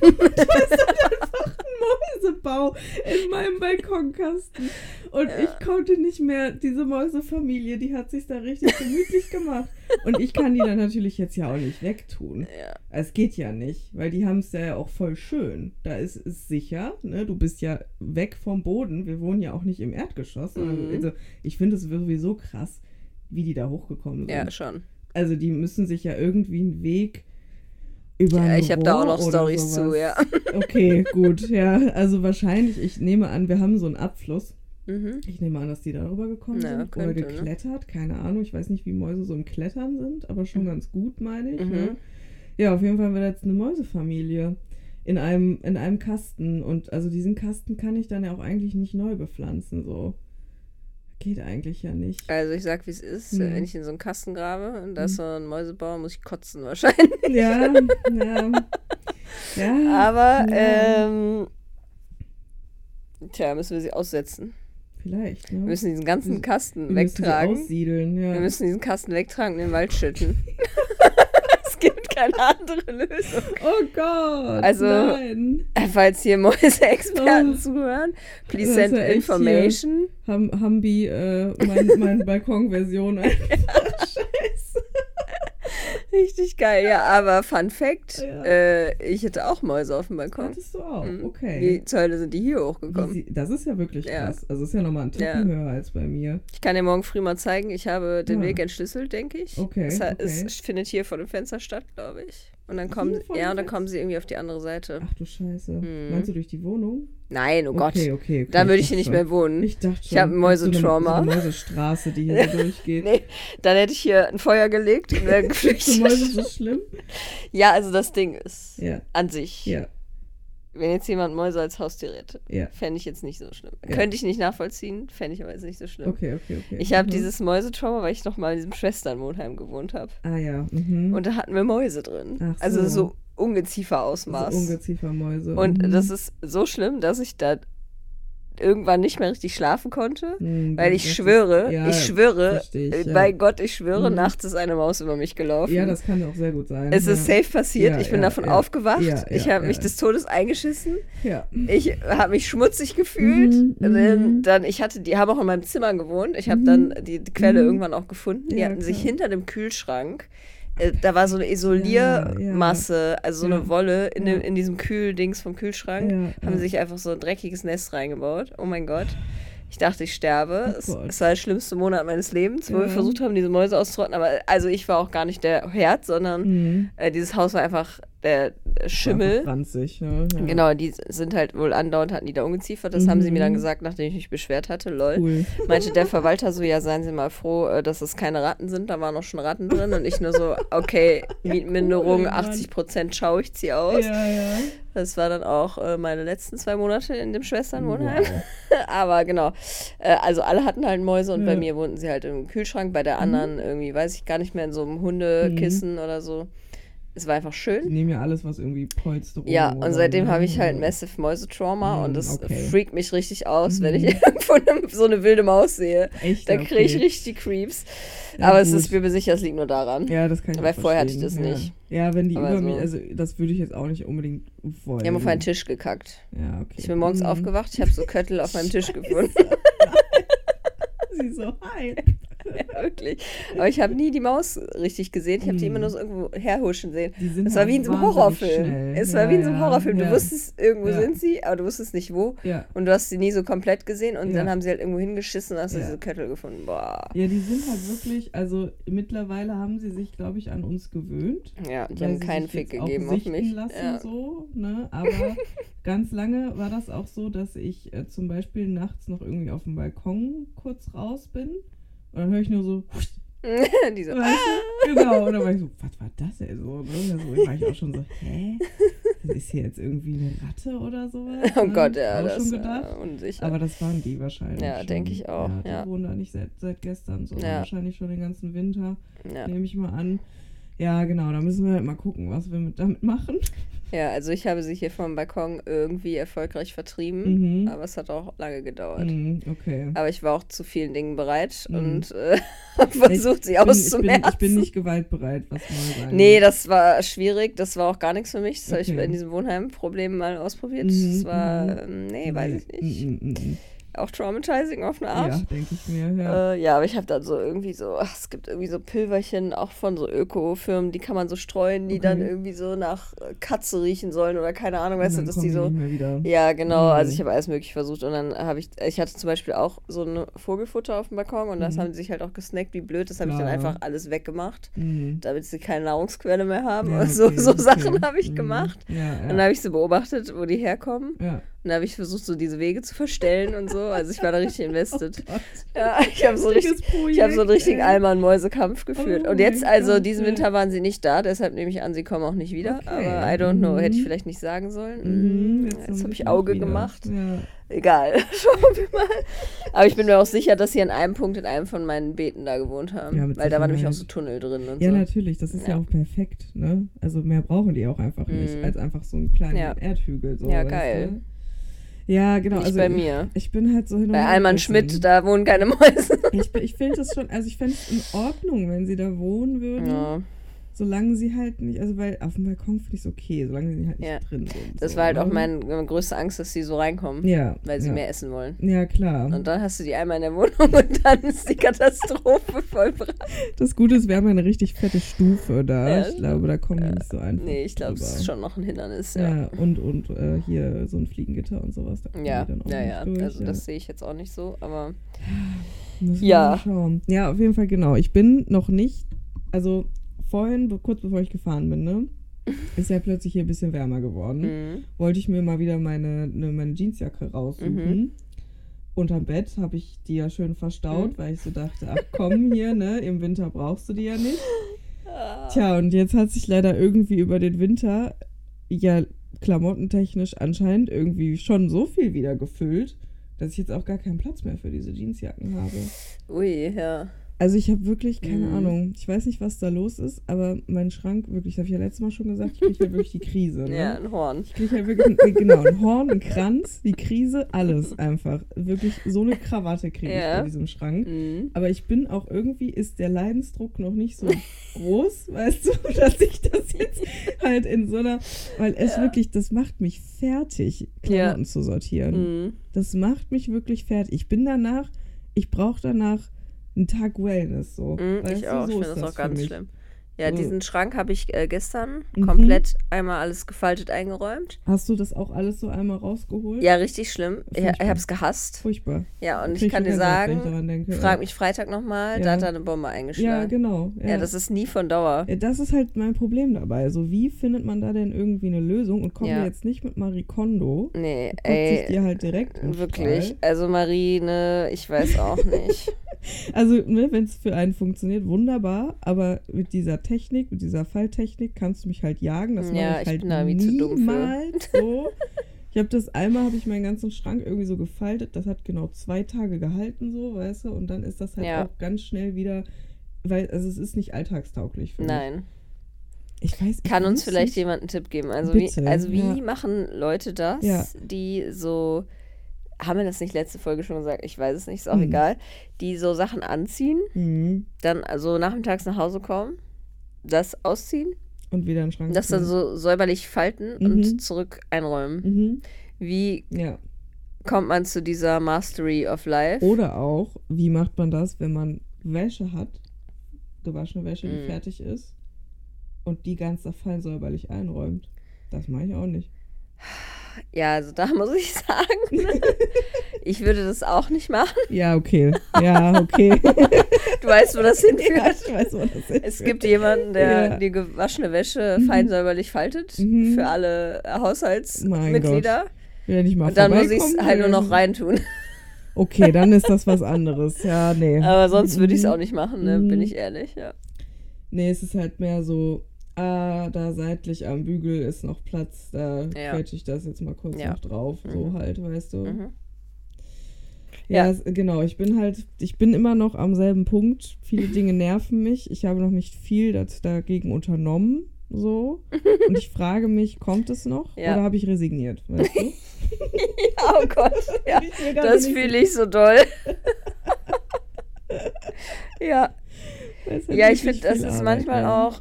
Mäusebau in meinem Balkonkasten. Und Ja. ich konnte nicht mehr, diese Mäusefamilie, die hat sich da richtig gemütlich gemacht. Und ich kann die dann natürlich jetzt ja auch nicht wegtun. Ja. Es geht ja nicht, weil die haben es ja auch voll schön. Da ist es sicher, ne? Du bist ja weg vom Boden. Wir wohnen ja auch nicht im Erdgeschoss. Mhm. Also ich finde es sowieso krass, wie die da hochgekommen sind. ja, schon. Also die müssen sich ja irgendwie einen Weg über Ja, ich habe da auch noch oder Stories zu, ja. Okay, gut, ja. Also wahrscheinlich, ich nehme an, wir haben so einen Abfluss. Mhm. Ich nehme an, dass die darüber gekommen Na, sind oder könnte, ne? geklettert. Keine Ahnung, ich weiß nicht, wie Mäuse so im Klettern sind, aber schon Mhm. ganz gut, meine ich. Mhm. Ne? Ja, auf jeden Fall haben wir jetzt eine Mäusefamilie in einem, in einem Kasten. Und also diesen Kasten kann ich dann ja auch eigentlich nicht neu bepflanzen. So. Geht eigentlich ja nicht. Also ich sag, wie es ist. Mhm. Wenn ich in so einen Kasten grabe und da ist so ein Mäusebau, muss ich kotzen wahrscheinlich. Ja, ja. Ja. Aber, ja. ähm, tja, müssen wir sie aussetzen. Vielleicht, ne? Wir müssen diesen ganzen Wir- Kasten Wir müssen sie wegtragen. aussiedeln, ja. Wir müssen diesen Kasten wegtragen und in den Wald schütten. keine andere Lösung. oh Gott, Also, nein. Falls hier Mäuse-Experten Oh. zuhören, please send ja information. Ham, Hambi, äh, mein, mein Balkonversion einfach. Richtig geil, ja. Aber Fun Fact, Ja. äh, ich hatte auch Mäuse auf dem Balkon. Hattest du auch, Mhm. okay. Zur Hölle sind die hier hochgekommen? sie, das ist ja wirklich Ja. krass. Also ist ja nochmal ein Ticken Ja. höher als bei mir. Ich kann dir morgen früh mal zeigen. Ich habe den Ja. Weg entschlüsselt, denke ich. Okay, Es, okay. es findet hier vor dem Fenster statt, glaube ich. Und dann kommen, ja, und dann kommen sie irgendwie auf die andere Seite. Ach du Scheiße. Mhm. Meinst du durch die Wohnung? Nein, oh Gott. Okay, okay. okay. Dann würde ich hier nicht mehr wohnen. Ich dachte schon. Ich hab ein Mäusetrauma. So eine, so eine Mäusestraße, die hier so durchgeht. Nee, dann hätte ich hier ein Feuer gelegt und wäre geflüchtet. Mäuse so schlimm? Ja, also das Ding ist Ja, an sich, ja, wenn jetzt jemand Mäuse als Haustier hätte, ja. fände ich jetzt nicht so schlimm. Ja. Könnte ich nicht nachvollziehen, fände ich aber jetzt nicht so schlimm. Okay, okay, okay. Ich habe Mhm. dieses Mäusetrauma, weil ich noch mal in diesem Schwesternwohnheim gewohnt habe. Ah ja. Mhm. Und da hatten wir Mäuse drin. Ach Also so. so Ungeziefer-Ausmaß. so Ungeziefermäuse. Und mhm. das ist so schlimm, dass ich da irgendwann nicht mehr richtig schlafen konnte. Mhm, Weil ich das ist- schwöre, ja, ich schwöre, ich, äh, ja. bei Gott, ich schwöre, Mhm. nachts ist eine Maus über mich gelaufen. Ja, das kann auch sehr gut sein. es ja. ist safe passiert. Ich bin davon aufgewacht. Ich habe mich des Todes eingeschissen. Ich habe mich schmutzig gefühlt. Mhm, dann, mhm. dann, ich hatte, die haben auch in meinem Zimmer gewohnt. Ich habe Mhm. dann die, Quelle Mhm. irgendwann auch gefunden. Die hatten sich klar. hinter dem Kühlschrank. Äh, Da war so eine Isoliermasse, also so Ja. eine Wolle in, Ja. dem, in diesem Kühldings vom Kühlschrank. Ja, Haben ja. sich einfach so ein dreckiges Nest reingebaut. Oh mein Gott. Ich dachte, ich sterbe. Oh es war der schlimmste Monat meines Lebens, wo Ja. wir versucht haben, diese Mäuse auszurotten. Aber also ich war auch gar nicht der Herd, sondern Mhm. äh, dieses Haus war einfach der Schimmel. Ranzig, ne? Ja. Genau, die sind halt wohl andauernd, hatten die da ungeziefert. Das haben sie mir dann Mhm. gesagt, nachdem ich mich beschwert hatte. Lol. Cool. Meinte der Verwalter so, ja, seien Sie mal froh, äh, dass es keine Ratten sind. Da waren auch schon Ratten drin. Und ich nur so, okay, Mietminderung, Cool, Mann. 80 Prozent schaue ich sie aus. Ja, ja. Das war dann auch äh, meine letzten zwei Monate in dem Schwesternwohnheim. Wow. Aber genau. Äh, also alle hatten halt Mäuse und bei Ja. Mhm. mir wohnten sie halt im Kühlschrank, bei der anderen irgendwie, weiß ich gar nicht mehr, in so einem Hundekissen oder so. Es war einfach Die schön. nehmen ja alles, was irgendwie Polsterung Ja, und seitdem habe ich halt. Massive Mäusetrauma Mhm, und das okay. freakt mich richtig aus, wenn ich Mhm. irgendwo ne, so eine wilde Maus sehe. Echt, Da kriege ich okay. richtig Creeps. Ja, Aber es gut. ist, ich bin mir sicher, es liegt nur daran. Ja, das kann ich Weil vorher hatte ich das ja. nicht. Ja, wenn die Aber über so- mich, also das würde ich jetzt auch nicht unbedingt wollen. Die haben auf meinen Tisch gekackt. Ja, okay. Ich bin morgens Mhm. aufgewacht, ich habe so Köttel auf meinem Tisch gefunden. Sie so, hi. Ja, wirklich. Aber ich habe nie die Maus richtig gesehen. Ich habe die immer nur so irgendwo herhuschen sehen. Sind Es war halt wie in so einem Horrorfilm. schnell. Es ja, war wie in so einem ja, Horrorfilm. Du ja. wusstest, irgendwo Ja. sind sie, aber du wusstest nicht wo. Ja. Und du hast sie nie so komplett gesehen und Ja. dann haben sie halt irgendwo hingeschissen und hast Ja. diese Köttel gefunden. Boah. Ja, die sind halt wirklich, also mittlerweile haben sie sich, glaube ich, an uns gewöhnt. Ja, die haben keinen Fick gegeben auf mich. Lassen, Ja. so, ne? Aber ganz lange war das auch so, dass ich äh, zum Beispiel nachts noch irgendwie auf dem Balkon kurz raus bin. Und dann höre ich nur so, die so, weißt du? Genau. Und dann war ich so, was war das denn so? Ne? Da war ich auch schon so, hä? Ist hier jetzt irgendwie eine Ratte oder sowas? oh ne? Gott, ja, auch das schon ist gedacht. äh, unsicher. Aber das waren die wahrscheinlich. Ja, denke ich auch, Ja, die ja. wohnen da nicht seit, seit gestern, sondern Ja. wahrscheinlich schon den ganzen Winter. ja. Nehme ich mal an. Ja, genau, da müssen wir halt mal gucken, was wir mit, damit machen. Ja, also ich habe sie hier vom Balkon irgendwie erfolgreich vertrieben, Mhm. aber es hat auch lange gedauert. Mhm, okay. Aber ich war auch zu vielen Dingen bereit Mhm. und äh, habe versucht, sie bin, ich, bin, auszumerzen. ich bin nicht gewaltbereit, was mal sagen. Nee, das war schwierig. Das war auch gar nichts für mich. Das habe ich Okay. in diesem Wohnheim-Problem mal ausprobiert. Mhm, das war, mhm. ähm, nee, weiß ich nicht. Auch traumatizing auf eine. Art. Ja, denke ich mir, ja. Äh, ja, aber ich habe dann so irgendwie so, ach, es gibt irgendwie so Pülverchen auch von so Öko-Firmen, die kann man so streuen, die dann Okay. irgendwie so nach Katze riechen sollen oder keine Ahnung, weißt du, dann dass die so. Ja, genau. Also Mhm. ich habe alles mögliche versucht und dann habe ich, ich hatte zum Beispiel auch so ein Vogelfutter auf dem Balkon und das Mhm. haben sie sich halt auch gesnackt, wie blöd. Das habe ich dann einfach alles weggemacht, Mhm. damit sie keine Nahrungsquelle mehr haben. Ja, und so, okay, so okay. Sachen habe ich Mhm. gemacht. Ja, ja. Und dann habe ich so beobachtet, wo die herkommen. ja. Und dann habe ich versucht, so diese Wege zu verstellen und so. Also ich war da richtig invested. Oh. Ja, ich habe so richtig, Richtiges ich habe so einen richtigen. Allmann-Mäuse-Kampf geführt. Oh und jetzt, mein also Gott, diesen. Winter waren sie nicht da, deshalb nehme ich an, sie kommen auch nicht wieder. Okay. Aber I don't know, hätte ich Mhm. vielleicht nicht sagen sollen. Mhm, Mm, jetzt Jetzt, habe ich Auge wieder. gemacht. Ja. Egal, schauen wir mal. Aber ich bin mir auch sicher, dass sie an einem Punkt in einem von meinen Beeten da gewohnt haben. Ja, weil da waren nämlich auch so. Tunnel drin und Ja, so. natürlich, das ist ja. Ja. auch perfekt, ne? Also mehr brauchen die auch einfach nicht, Mhm. als einfach so einen kleinen Ja. Erdhügel. So, Ja, geil. Du? Ja, genau. Nicht also bei mir. Ich bin halt so hin und Bei Alman. Schmidt, da wohnen keine Mäuse. Ich, ich finde es schon, also ich fände es in Ordnung, wenn sie da wohnen würden, Ja, solange sie halt nicht, also weil auf dem Balkon finde ich es okay, solange sie halt nicht Ja. drin sind. das so, war halt auch ne? meine, meine größte Angst, dass sie so reinkommen, Ja. weil sie ja. mehr essen wollen. Ja, klar. Und dann hast du die einmal in der Wohnung und dann ist die Katastrophe vollbracht. Das Gute ist, wir haben eine richtig fette Stufe da. Ja, ich glaube, da kommen die nicht so einfach. Nee, ich glaube, es ist schon noch ein Hindernis, Ja, ja. und, und äh, hier so ein Fliegengitter und sowas. Da Ja, die dann auch ja, ja. durch, Also das sehe ich jetzt auch nicht so, aber Müssen Ja. wir mal schauen. Ja, auf jeden Fall genau. Ich bin noch nicht, also vorhin, kurz bevor ich gefahren bin, ne, ist ja plötzlich hier ein bisschen wärmer geworden. mhm. Wollte ich mir mal wieder meine, ne, meine Jeansjacke raussuchen. Mhm. Unterm Bett habe ich die ja schön verstaut, Mhm. weil ich so dachte, ach komm hier, ne, im Winter brauchst du die ja nicht. Tja, und jetzt hat sich leider irgendwie über den Winter ja klamottentechnisch anscheinend irgendwie schon so viel wieder gefüllt, dass ich jetzt auch gar keinen Platz mehr für diese Jeansjacken habe. ui, ja. Also ich habe wirklich keine Mhm. Ahnung. Ich weiß nicht, was da los ist, aber mein Schrank, wirklich, das habe ich ja letztes Mal schon gesagt, ich kriege halt wirklich die Krise. Ne? Ja, ein Horn. Ich kriege halt wirklich, ein- genau, ein Horn, ein Kranz, die Krise, alles einfach. Wirklich so eine Krawatte kriege ich Ja. bei diesem Schrank. Mhm. Aber ich bin auch irgendwie, ist der Leidensdruck noch nicht so groß, weißt du, dass ich das jetzt halt in so einer, weil es Ja. wirklich, das macht mich fertig, Klamotten zu sortieren. Mhm. Das macht mich wirklich fertig. Ich bin danach, ich brauche danach einen Tag Wellness, so. Mhm, ich auch. so ich finde das auch ganz schlimm. Ja, So. diesen Schrank habe ich äh, gestern Mhm. komplett einmal alles gefaltet eingeräumt. Hast du das auch alles so einmal rausgeholt? Ja, richtig schlimm. Ich, ich Furchtbar. habe es gehasst. Furchtbar. Ja, und ich kann dir ich sagen, denke. frag mich Freitag nochmal, Ja. da hat er eine Bombe Ja, eingeschlagen. genau. Ja, das ist nie von Dauer. Ja, das ist halt mein Problem dabei. Also, wie findet man da denn irgendwie eine Lösung? Und kommen Ja. wir jetzt nicht mit Marie Kondo. Nee, ich ey, dir halt direkt wirklich. Also Marine, ich weiß auch nicht. Also, ne, wenn es für einen funktioniert, wunderbar. Aber mit dieser Technik, mit dieser Falltechnik kannst du mich halt jagen. Das Ja, mache ich ich halt niemals so. Ich habe das einmal, habe ich meinen ganzen Schrank irgendwie so gefaltet. Das hat genau zwei Tage gehalten, so, weißt du. Und dann ist das halt Ja. auch ganz schnell wieder, weil, also es ist nicht alltagstauglich für mich. Nein. Ich weiß, ich Kann uns vielleicht nicht. jemand einen Tipp geben? Also Bitte, wie, also wie ja. machen Leute das, Ja. die so, haben wir das nicht letzte Folge schon gesagt? Ich weiß es nicht, ist auch Mhm. egal. Die so Sachen anziehen, Mhm. dann also nachmittags nach Hause kommen, das ausziehen, Und wieder in den Schrank. das dann so säuberlich falten Mhm. und zurück einräumen. Mhm. Wie Ja. kommt man zu dieser Mastery of Life? Oder auch, wie macht man das, wenn man Wäsche hat, gewaschene Wäsche, die Mhm. fertig ist, und die ganz fein säuberlich einräumt? Das mache ich auch nicht. Ja, also da muss ich sagen, ich würde das auch nicht machen. Ja, okay. Ja, okay. Du weißt, wo das ja, hinführt. ich weiß, wo das ist. Es gibt jemanden, der Ja. die gewaschene Wäsche Mhm. fein säuberlich faltet Mhm. für alle Mein Haushaltsmitglieder. Will nicht mal Und dann muss ich es halt nur noch reintun. Okay, dann ist das was anderes. Ja, nee. Aber sonst würde ich es Mhm. auch nicht machen, ne? Mhm. bin ich ehrlich. Ja. Nee, es ist halt mehr so, ah, da seitlich am Bügel ist noch Platz, da Ja. quetsche ich das jetzt mal kurz Ja. noch drauf. So Mhm. halt, weißt du. Mhm. Ja, Ja. es- genau. Ich bin halt, ich bin immer noch am selben Punkt. Viele Dinge nerven mich. Ich habe noch nicht viel das dagegen unternommen. So. Und ich frage mich, kommt es noch? Ja. Oder habe ich resigniert? Weißt du? Oh Gott, ja. Das fühle ich so doll. ja. Ja, ich finde, das ist manchmal ja. auch,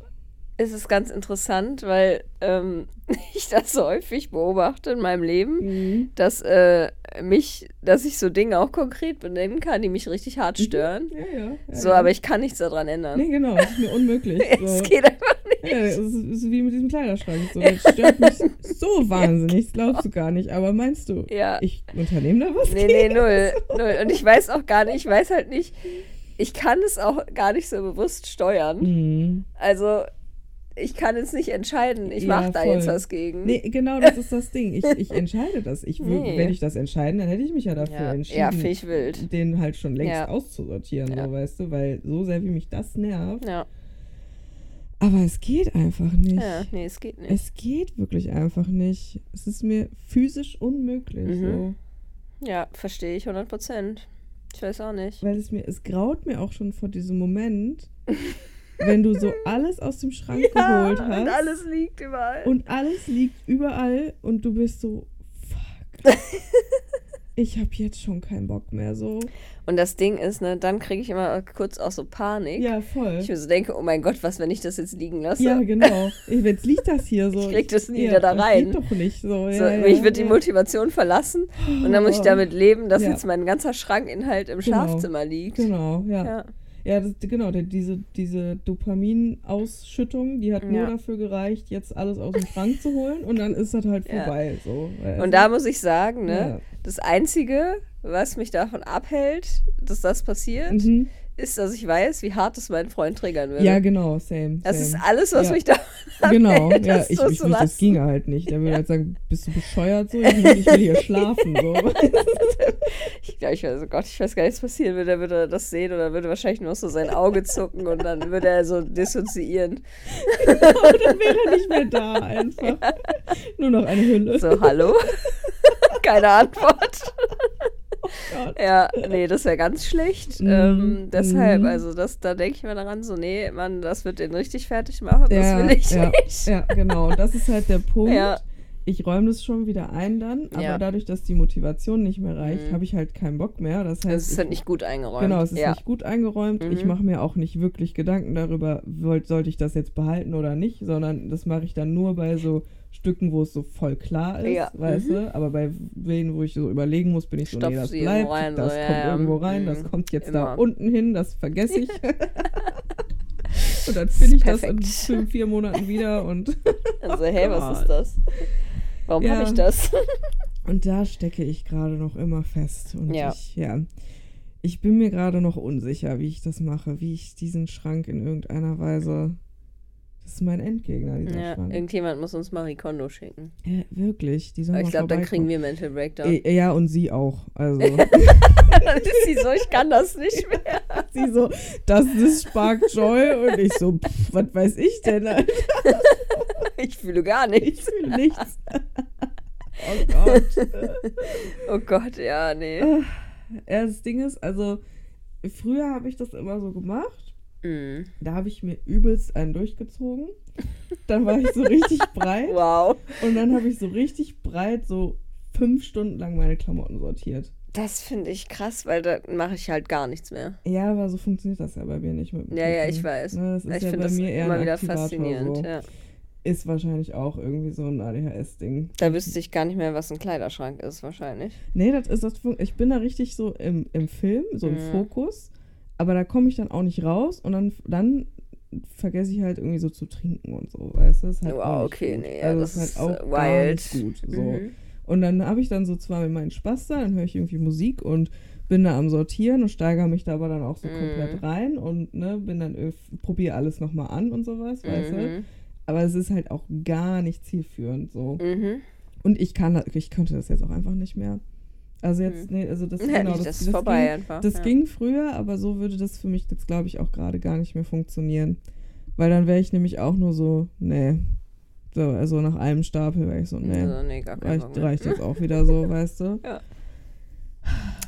ist es ganz interessant, weil ähm, ich das so häufig beobachte in meinem Leben, Mhm. dass äh, mich, dass ich so Dinge auch konkret benennen kann, die mich richtig hart stören. Ja, ja. ja So, aber ich kann nichts daran ändern. Nee, genau. Das ist mir unmöglich. es so. geht einfach nicht. Ja, es ist, wie mit diesem Kleiderschrank. So. Das stört mich so wahnsinnig. Das glaubst du gar nicht. Aber meinst du, Ja. ich unternehme da was? Nee, nee, null, null. Und ich weiß auch gar nicht, ich weiß halt nicht, ich kann es auch gar nicht so bewusst steuern. Mhm. Also, ich kann jetzt nicht entscheiden, ich Ja, mache da voll. jetzt was gegen. Nee, genau, das ist das Ding. Ich, ich entscheide das. Ich wür- Nee. Wenn ich das entscheiden, dann hätte ich mich ja dafür ja, entschieden, ja wild. den halt schon längst Ja. auszusortieren, so weißt du, weil so sehr wie mich das nervt. Ja, Aber es geht einfach nicht. ja, nee, es geht nicht. Es geht wirklich einfach nicht. Es ist mir physisch unmöglich. Mhm. So. Ja, verstehe ich 100 Prozent. Ich weiß auch nicht. Weil es mir, es graut mir auch schon vor diesem Moment, wenn du so alles aus dem Schrank geholt hast. und alles liegt überall. Und alles liegt überall und du bist so, fuck. ich habe jetzt schon keinen Bock mehr so. Und das Ding ist, ne, dann kriege ich immer kurz auch so Panik. Ja, voll. Ich mir so denke, oh mein Gott, was, wenn ich das jetzt liegen lasse? Ja, genau. Ich- Jetzt liegt das hier so. Ich krieg das nie ja, wieder da das rein. Geht doch nicht so. So, ja, ja, mich wird die ja. Motivation verlassen und dann muss ich damit leben, dass Ja. jetzt mein ganzer Schrankinhalt im Genau. Schlafzimmer liegt. Genau, ja. Ja. Ja, das, genau, der, diese, diese Dopaminausschüttung, die hat nur Ja. dafür gereicht, jetzt alles aus dem Schrank zu holen und dann ist das halt Ja. vorbei. So. Also, Und da muss ich sagen, ne, Ja. das Einzige, was mich davon abhält, dass das passiert, Mhm. Ist, dass ich weiß, wie hart es meinen Freund triggern würde. Ja, genau, same. das ist same. alles, was Ja. mich davon Genau, abhält, ja, das ich, so ich das ginge halt nicht. Der würde halt sagen, bist du bescheuert so? Ich will, ich will hier schlafen. So. Ich glaube, ich weiß, oh Gott, ich weiß gar nicht, was passieren würde. Er würde das sehen oder würde wahrscheinlich nur so sein Auge zucken und dann würde er so dissoziieren. Und dann wäre er nicht mehr da einfach. Nur noch eine Hülle. So, hallo? Keine Antwort. Gott. Ja, nee, das wäre ganz schlecht. Mhm. Ähm, deshalb, Mhm. also das, da denke ich mir daran, so, nee, Mann, das wird den richtig fertig machen. Das Ja, will ich ja, nicht. Ja, genau. Und das ist halt der Punkt. Ja. Ich räume das schon wieder ein dann, aber dadurch, dass die Motivation nicht mehr reicht, Mhm. habe ich halt keinen Bock mehr. Das heißt, Also es ist ich- halt nicht gut eingeräumt. Genau, es ist nicht gut eingeräumt. Ich Mhm. mache mir auch nicht wirklich Gedanken darüber, wollt, sollte ich das jetzt behalten oder nicht, sondern das mache ich dann nur bei so Stücken, wo es so voll klar ist, Ja. weißt Mhm. du? Aber bei wen, wo ich so überlegen muss, bin ich so, Stopf nee, das bleibt, rein, das so, kommt ja. irgendwo rein, das Mhm. kommt jetzt da Immer. unten hin, das vergesse ich. Und dann finde ich das in fünf, vier Monaten wieder und, Also, Oh hey, was ist Gott. das? Warum Ja. habe ich das? und da stecke ich gerade noch immer fest. Und Ja. ich, ja. Ich bin mir gerade noch unsicher, wie ich das mache, wie ich diesen Schrank in irgendeiner Weise. Das ist mein Endgegner, dieser Ja, Schrank. irgendjemand muss uns Marie Kondo schicken. Ja, wirklich. Die sollen ich glaube, dann kriegen wir Mental Breakdown. Eh, Ja, und sie auch. Also, dann ist sie so, ich kann das nicht mehr. sie so, das ist Spark Joy. Und ich so, pff, was weiß ich denn? Ich fühle gar Ich nichts. fühle nichts. oh Gott. Oh Gott, ja, nee. Ja, das Ding ist, also, früher habe ich das immer so gemacht. Mm. Da habe ich mir übelst einen durchgezogen. Dann war ich so richtig breit. Wow. Und dann habe ich so richtig breit so fünf Stunden lang meine Klamotten sortiert. Das finde ich krass, weil da mache ich halt gar nichts mehr. Ja, aber so funktioniert das ja bei mir nicht mit Ja, ja, ich weiß. Ne, das ist ich ja finde bei das mir eher immer wieder Aktivator faszinierend. So. Ja. Ist wahrscheinlich auch irgendwie so ein ADHS-Ding. Da wüsste ich gar nicht mehr, was ein Kleiderschrank ist, wahrscheinlich. Nee, das ist das. Ich bin da richtig so im, im Film, so im Mhm. Fokus. Aber da komme ich dann auch nicht raus und dann, dann vergesse ich halt irgendwie so zu trinken und so, weißt du? Das ist halt Wow, okay, gut. nee, also das ist halt auch äh, wild. gut. So. Mhm. Und dann habe ich dann so zwar meinen Spaß da, dann höre ich irgendwie Musik und bin da am Sortieren und steigere mich da aber dann auch so Mhm. komplett rein und ne, bin dann, probiere alles nochmal an und sowas, weißt du? Mhm. Aber es ist halt auch gar nicht zielführend so. Mhm. Und ich kann, ich könnte das jetzt auch einfach nicht mehr. Also jetzt, nee, also das, Ja, genau, das, das ist vorbei ging, einfach. das ja. ging früher, aber so würde das für mich jetzt, glaube ich, auch gerade gar nicht mehr funktionieren. Weil dann wäre ich nämlich auch nur so, nee. So, also nach einem Stapel wäre ich so, nee. Also, nee, gar reicht, reicht jetzt auch wieder so, weißt du?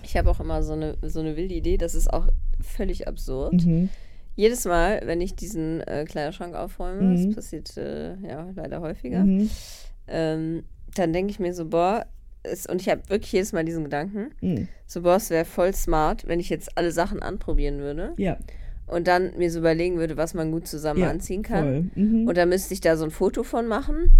Ich habe auch immer so eine, so eine wilde Idee, das ist auch völlig absurd. Mhm. Jedes Mal, wenn ich diesen äh, Kleiderschrank aufräume, Mhm. das passiert äh, ja leider häufiger, Mhm. ähm, dann denke ich mir so, boah, es, und ich habe wirklich jedes Mal diesen Gedanken, Mhm. so, boah, es wäre voll smart, wenn ich jetzt alle Sachen anprobieren würde Ja, und dann mir so überlegen würde, was man gut zusammen Ja, anziehen kann. voll. Mhm. Und dann müsste ich da so ein Foto von machen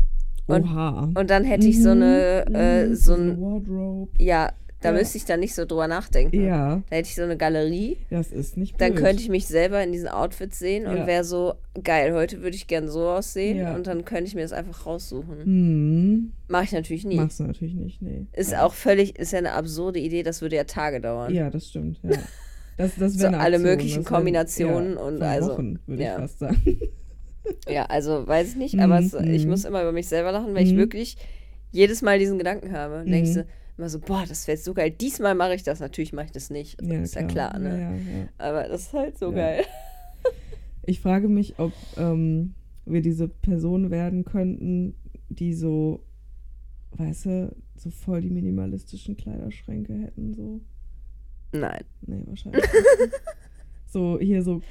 und- Oha. und dann hätte ich so eine, Mhm, äh, mhm, so diese ein, Wardrobe. ja, da Ja. müsste ich dann nicht so drüber nachdenken. Ja, Da hätte ich so eine Galerie das ist nicht Dann blöd. könnte ich mich selber in diesen Outfits sehen und Ja. wäre so, geil, heute würde ich gern so aussehen Ja. und dann könnte ich mir das einfach raussuchen. Mhm. Mache ich natürlich nie. Machst du natürlich nicht, nee. Ist auch völlig, ist ja eine absurde Idee, das würde ja Tage dauern. Ja, das stimmt, ja. Das, das So wär alle möglichen das wär- Kombinationen und von also, Wochen, würde ja. ich fast sagen. Ja, also weiß ich nicht, aber es, ich mhm. muss immer über mich selber lachen, weil ich Mhm. wirklich jedes Mal diesen Gedanken habe. Und denke Mhm. so, immer so, boah, das wäre so geil. Diesmal mache ich das. Natürlich mache ich das nicht. ist ja klar, ne? Ja, ja, ja. Aber das ist halt so Ja. geil. Ich frage mich, ob ähm, wir diese Person werden könnten, die so, weißt du, so voll die minimalistischen Kleiderschränke hätten, so. Nein. Nee, wahrscheinlich. nicht. so, hier so,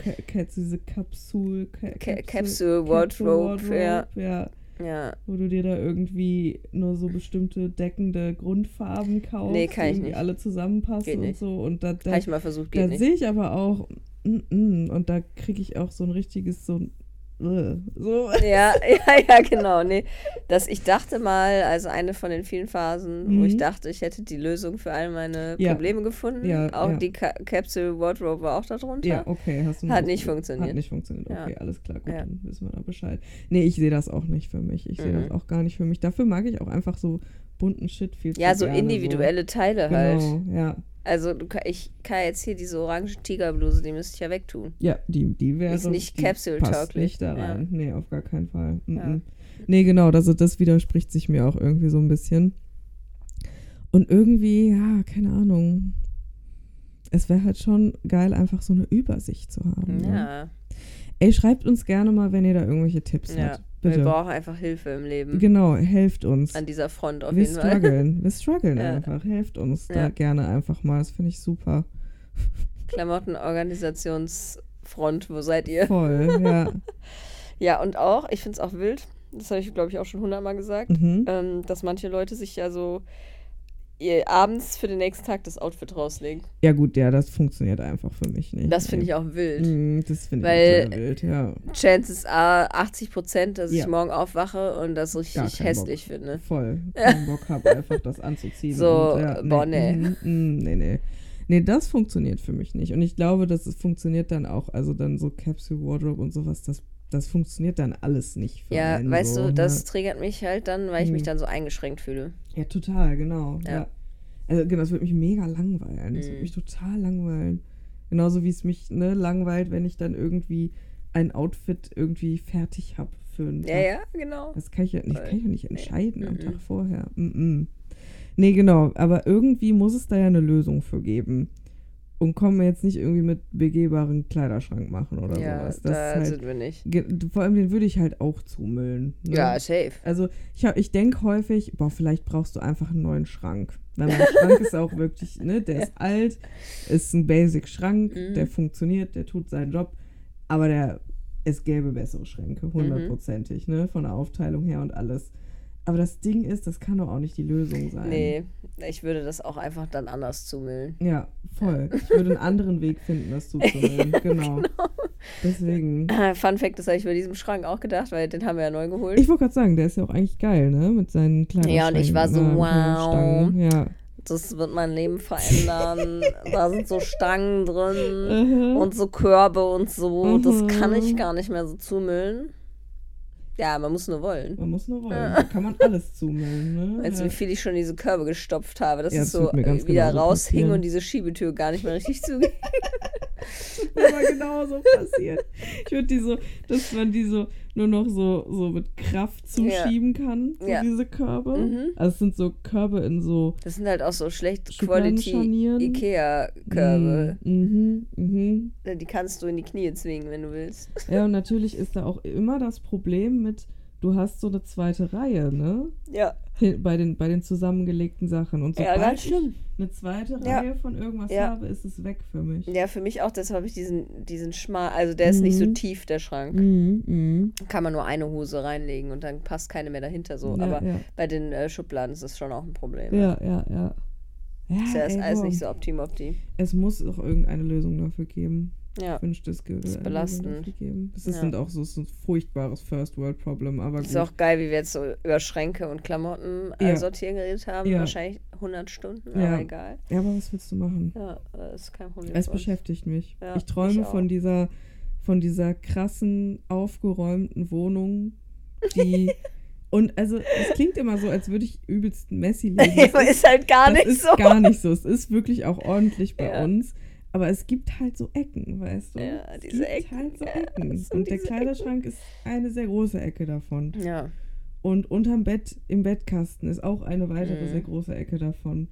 du diese Kapsul, Ka Ca- Capsule Wardrobe, ja. ja. Ja. Wo du dir da irgendwie nur so bestimmte deckende Grundfarben kaufst, Nee, kann die ich irgendwie nicht. alle zusammenpassen und so. Und da, da, ich mal versucht, da sehe ich aber auch, mm, mm, und da kriege ich auch so ein richtiges, so ein, so. Ja, ja, ja, genau. Nee, das, ich dachte mal, also eine von den vielen Phasen, wo ich Mhm. dachte, ich hätte die Lösung für all meine Ja. Probleme gefunden. Ja, auch ja. die Ca Capsule Wardrobe war auch darunter. Ja, okay, hast du Hat nicht funktioniert. Hat nicht funktioniert, okay, alles klar, gut, dann wissen wir da Bescheid. Nee, ich sehe das auch nicht für mich. Ich sehe Mhm. das auch gar nicht für mich. Dafür mag ich auch einfach so bunten Shit viel Ja, zu so gerne, individuelle Teile so. halt. Genau, ja. Also ich kann jetzt hier diese orange Tigerbluse, die müsste ich ja wegtun. Ja, die, die wäre. Ist nicht capsule-tauglich. da Ja. rein. Nee, auf gar keinen Fall. Mm Ja. Nee, genau, also das widerspricht sich mir auch irgendwie so ein bisschen. Und irgendwie, ja, keine Ahnung. Es wäre halt schon geil, einfach so eine Übersicht zu haben. Ne? Ja, Ey, schreibt uns gerne mal, wenn ihr da irgendwelche Tipps ja. habt. Wir Bitte. brauchen einfach Hilfe im Leben. Genau, helft uns. An dieser Front auf Wir jeden Fall. strugglen. Wir strugglen Ja. einfach. Helft uns da Ja. gerne einfach mal. Das finde ich super. Klamottenorganisationsfront, wo seid ihr? Voll, ja. Ja, und auch, ich finde es auch wild, das habe ich, glaube ich, auch schon hundertmal gesagt, Mhm. ähm, dass manche Leute sich ja so abends für den nächsten Tag das Outfit rauslegen. Ja, gut, ja, das funktioniert einfach für mich nicht. Das finde ich auch wild. Mm, Das finde ich auch sehr wild, ja. Chances are 80 Prozent, dass Ja. ich morgen aufwache und das richtig hässlich finde. Voll. Keinen Bock habe, einfach das anzuziehen. So, und, ja, boah, nee. mm, mm, nee, nee. Nee, das funktioniert für mich nicht. Und ich glaube, dass es funktioniert dann auch, also dann so Capsule Wardrobe und sowas, das, das funktioniert dann alles nicht für Ja, einen weißt so, du, das ne? triggert mich halt dann, weil ich mich Mhm. dann so eingeschränkt fühle. Ja, total, genau. Ja. Ja. Also, genau, das würde mich mega langweilen. Das Mhm. würde mich total langweilen. Genauso wie es mich ne, langweilt, wenn ich dann irgendwie ein Outfit irgendwie fertig habe für einen Ja, Tag. ja, genau. Das kann ich ja nicht, kann ich ja nicht entscheiden am Mhm. Tag vorher. Mm -mm. Nee, genau. Aber irgendwie muss es da ja eine Lösung für geben. Und kommen wir jetzt nicht irgendwie mit begehbaren Kleiderschrank machen oder Ja, sowas. Das da halt, sind wir nicht. vor allem den würde ich halt auch zumüllen. Ne? Ja, safe. Also ich, hab- ich denke häufig, boah, vielleicht brauchst du einfach einen neuen Schrank. Weil mein Schrank ist auch wirklich, ne, der ist alt, ist ein Basic-Schrank, Mhm. der funktioniert, der tut seinen Job, aber der, es gäbe bessere Schränke, hundertprozentig, ne, von der Aufteilung her und alles. Aber das Ding ist, das kann doch auch nicht die Lösung sein. Nee, ich würde das auch einfach dann anders zumüllen. Ja, voll. Ich würde einen anderen Weg finden, das zuzumüllen. genau. Deswegen. Fun Fact, das habe ich bei diesem Schrank auch gedacht, weil den haben wir ja neu geholt. Ich wollte gerade sagen, der ist ja auch eigentlich geil, ne? Mit seinen kleinen Ja, und ich war so, wow. Ja. Das wird mein Leben verändern. da sind so Stangen drin und so Körbe und so. Das kann ich gar nicht mehr so zumüllen. Ja, man muss nur wollen. Man muss nur wollen. Da kann man alles zumüllen, ne? Weißt du, wie viel ich schon diese Körbe gestopft habe, dass Ja, es das so mir ganz wieder genauso raushing passieren. und diese Schiebetür gar nicht mehr richtig zuging. Das war genau so passiert. Ich würde die so, dass man die so nur noch so, so mit Kraft zuschieben kann, so Ja. diese Körbe. Mhm. Also es sind so Körbe in so Das sind halt auch so schlecht Quality. Ikea-Körbe. Mhm, mhm. Die kannst du in die Knie zwingen, wenn du willst. Ja, und natürlich ist da auch immer das Problem mit, du hast so eine zweite Reihe, ne? Ja, Bei den, bei den zusammengelegten Sachen. Und ja sobald ganz ich schlimm. eine zweite Ja. Reihe von irgendwas Ja. habe, ist es weg für mich. Ja, für mich auch, deshalb habe ich diesen, diesen schmal, also der ist nicht so Mhm. tief, der Schrank. Mhm, mhm. Kann man nur eine Hose reinlegen und dann passt keine mehr dahinter so. Ja, Aber ja. bei den äh, Schubladen ist das schon auch ein Problem. Ja, ja, ja. Ja, Ist ja ist ey, alles boah. nicht so optim-opti. Es muss auch irgendeine Lösung dafür geben. Ja. Ich wünschte, es gäbe ist belastend. Lösung dafür geben. Das Ja. sind auch so, so ein furchtbares First-World-Problem, aber Ist gut. auch geil, wie wir jetzt so über Schränke und Klamotten äh, Ja. sortieren geredet haben. Ja. Wahrscheinlich 100 Stunden, Ja. aber egal. Ja, aber was willst du machen? Ja, äh, ist kein Problem. Es beschäftigt mich. Ich träume auch. von dieser, von dieser krassen, aufgeräumten Wohnung, die. und also, es klingt immer so, als würde ich übelst messy leben. Aber ist halt gar das nicht ist so. gar nicht so. Es ist wirklich auch ordentlich bei Ja. uns. Aber es gibt halt so Ecken, weißt du? Ja, es diese gibt Ecken. halt so Ja, Ecken. es sind Und der Kleiderschrank ist eine sehr große Ecke davon. Ja, Und unterm Bett, im Bettkasten, ist auch eine weitere Mhm. sehr große Ecke davon.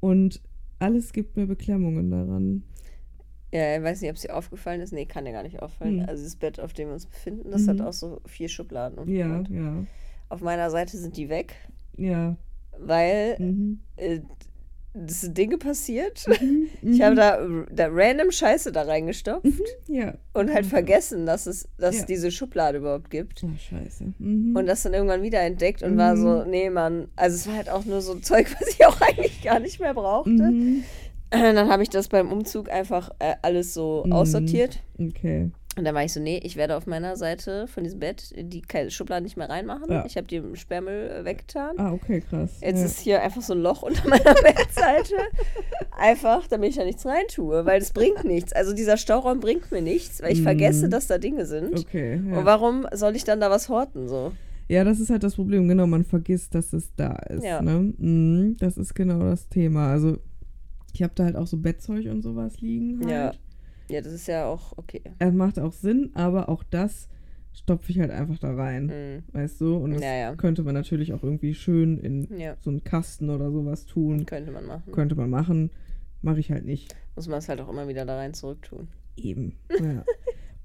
Und alles gibt mir Beklemmungen daran. ja, ich weiß nicht, ob es dir aufgefallen ist. Nee, kann dir gar nicht auffallen. Hm. Also das Bett, auf dem wir uns befinden, das hat Mhm. auch so vier Schubladen. Und Ja, und ja, Auf meiner Seite sind die weg, ja. weil Mhm. äh, sind Dinge passiert. Mhm. Ich habe da, da random Scheiße da reingestopft Ja. und halt vergessen, dass es dass Ja. diese Schublade überhaupt gibt. Oh, scheiße. Mhm. Und das dann irgendwann wieder entdeckt und war so, nee, Mann. Also es war halt auch nur so Zeug, was ich auch eigentlich gar nicht mehr brauchte. Mhm. Dann habe ich das beim Umzug einfach äh, alles so Mhm. aussortiert. Okay. Und dann war ich so, nee, ich werde auf meiner Seite von diesem Bett die Schublade nicht mehr reinmachen. Ja. Ich habe die im Sperrmüll äh, weggetan. Ah, okay, krass. Jetzt ja. ist hier einfach so ein Loch unter meiner Bettseite. Einfach, damit ich da nichts reintue, weil das bringt nichts. Also dieser Stauraum bringt mir nichts, weil ich Mhm. vergesse, dass da Dinge sind. Okay. Ja. Und warum soll ich dann da was horten so? ja, das ist halt das Problem. Genau, man vergisst, dass es da ist. Ja. Ne? Mhm. Das ist genau das Thema. Also, ich habe da halt auch so Bettzeug und sowas liegen. Halt. Ja. Ja, das ist ja auch okay. Es macht auch Sinn, aber auch das stopfe ich halt einfach da rein. Mhm. Weißt du? Und das Ja, ja. könnte man natürlich auch irgendwie schön in Ja, so einen Kasten oder sowas tun. könnte man machen. Könnte man machen. Mache ich halt nicht. Muss man es halt auch immer wieder da rein zurücktun. Eben. Ja.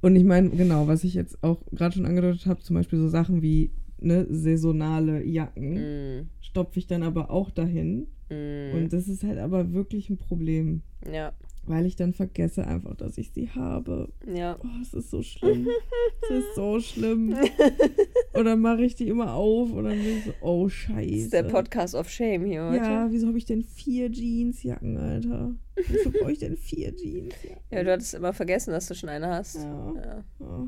Und ich meine, genau, was ich jetzt auch gerade schon angedeutet habe, zum Beispiel so Sachen wie ne, saisonale Jacken, Mhm. stopfe ich dann aber auch dahin. Mhm. Und das ist halt aber wirklich ein Problem, ja, weil ich dann vergesse einfach, dass ich sie habe. ja. Oh, es ist so schlimm. es ist so schlimm. Und dann mache ich die immer auf und dann bin ich so, oh Das Scheiße. ist der Podcast of Shame hier heute. Ja, wieso habe ich denn vier Jeansjacken, Alter? Wieso brauche ich denn vier Jeansjacken? Ja, du hattest immer vergessen, dass du schon eine hast. Ja. Ja. Oh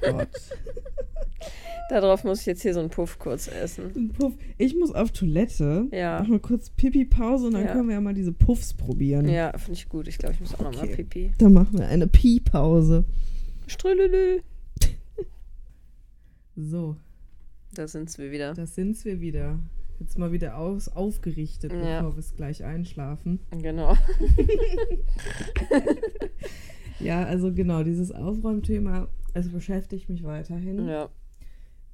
Gott. Darauf muss ich jetzt hier so einen Puff kurz essen. Ein Puff. Ich muss auf Toilette. Ja. Mach mal kurz Pipi-Pause und dann Ja. können wir ja mal diese Puffs probieren. Ja, finde ich gut. Ich glaube, ich muss auch nochmal Okay. Pipi. Dann machen wir eine Pi-Pause. Strülülü. So, Da sind wir wieder. da sind's wir wieder. Jetzt mal wieder aus, aufgerichtet, Ja. bevor wir es gleich einschlafen. Genau. Ja, also genau, dieses Aufräumthema, es beschäftigt mich weiterhin. Ja.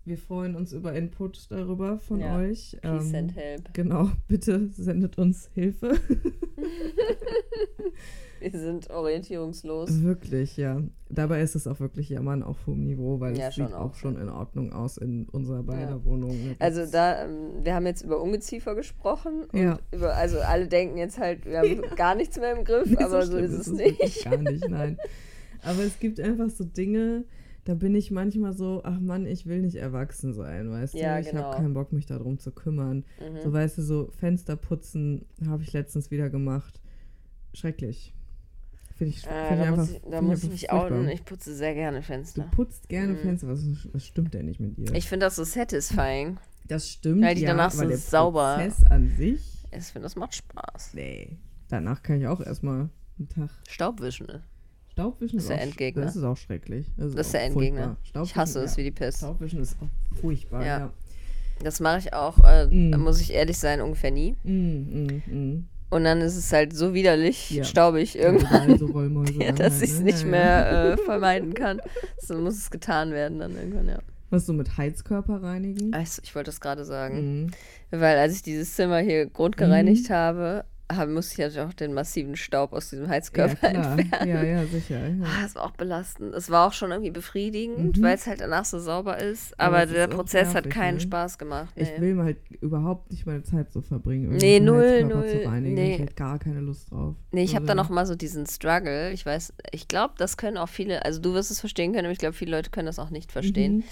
Wir freuen uns über Input darüber von Ja. euch. Peace Ähm, and help. Genau, bitte sendet uns Hilfe. Wir sind orientierungslos. wirklich, ja. Dabei ist es auch wirklich Jammern auf hohem Niveau, weil Ja, es schon sieht auch. auch schon in Ordnung aus in unserer beider Ja. Wohnung. Also da, ähm, wir haben jetzt über Ungeziefer gesprochen. Und Ja. über, also alle denken jetzt halt, wir haben gar nichts mehr im Griff, Nee, aber so schlimm ist es wirklich nicht. Gar nicht, nein. Aber es gibt einfach so Dinge, da bin ich manchmal so, ach Mann, ich will nicht erwachsen sein, weißt Ja, du? Ich genau. habe keinen Bock, mich darum zu kümmern. Mhm. So, weißt du, so Fenster putzen habe ich letztens wieder gemacht. Schrecklich. Finde ich, Äh, find ich da einfach. muss ich, da muss einfach ich mich furchtbar. outen. Ich putze sehr gerne Du Fenster. putzt gerne Mhm. Fenster, was, was stimmt denn nicht mit dir? Ich finde das so satisfying. das stimmt, weil die ja, danach so der sauber- Prozess an sich, Ich finde, das macht Spaß. nee. Danach kann ich auch erstmal einen Tag Staubwischen, ne? Staubwischen Das ist der auch sch- Endgegner. Das ist auch schrecklich. Das ist auch der Endgegner. Ich hasse es ja. wie die Pest. Staubwischen ist auch furchtbar, Ja. ja. Das mache ich auch, äh, Mm. muss ich ehrlich sein, ungefähr nie. Mm, mm, mm. Und dann ist es halt so widerlich, Ja. staubig irgendwann, so ja, dass halt, ich es ne? nicht mehr äh, vermeiden kann. So muss es getan werden dann irgendwann, ja. Was so mit Heizkörper reinigen? Also, ich wollte das gerade sagen. Mhm. Weil als ich dieses Zimmer hier grundgereinigt habe, hab, musste ich natürlich auch den massiven Staub aus diesem Ja, Heizkörper klar. entfernen. Ja, ja, sicher. Ja. Ah, das war auch belastend. Es war auch schon irgendwie befriedigend, Mhm. weil es halt danach so sauber ist. Aber Aber der ist Prozess hat keinen ne? Spaß gemacht. Ich nee. will halt überhaupt nicht meine Zeit so verbringen. Nee, null, null, Zu reinigen. nee. Ich hätte gar keine Lust drauf. Nee, ich habe da Also, noch mal so diesen Struggle. Ich weiß, ich glaube, das können auch viele, also du wirst es verstehen können, aber ich glaube, viele Leute können das auch nicht verstehen. Mhm.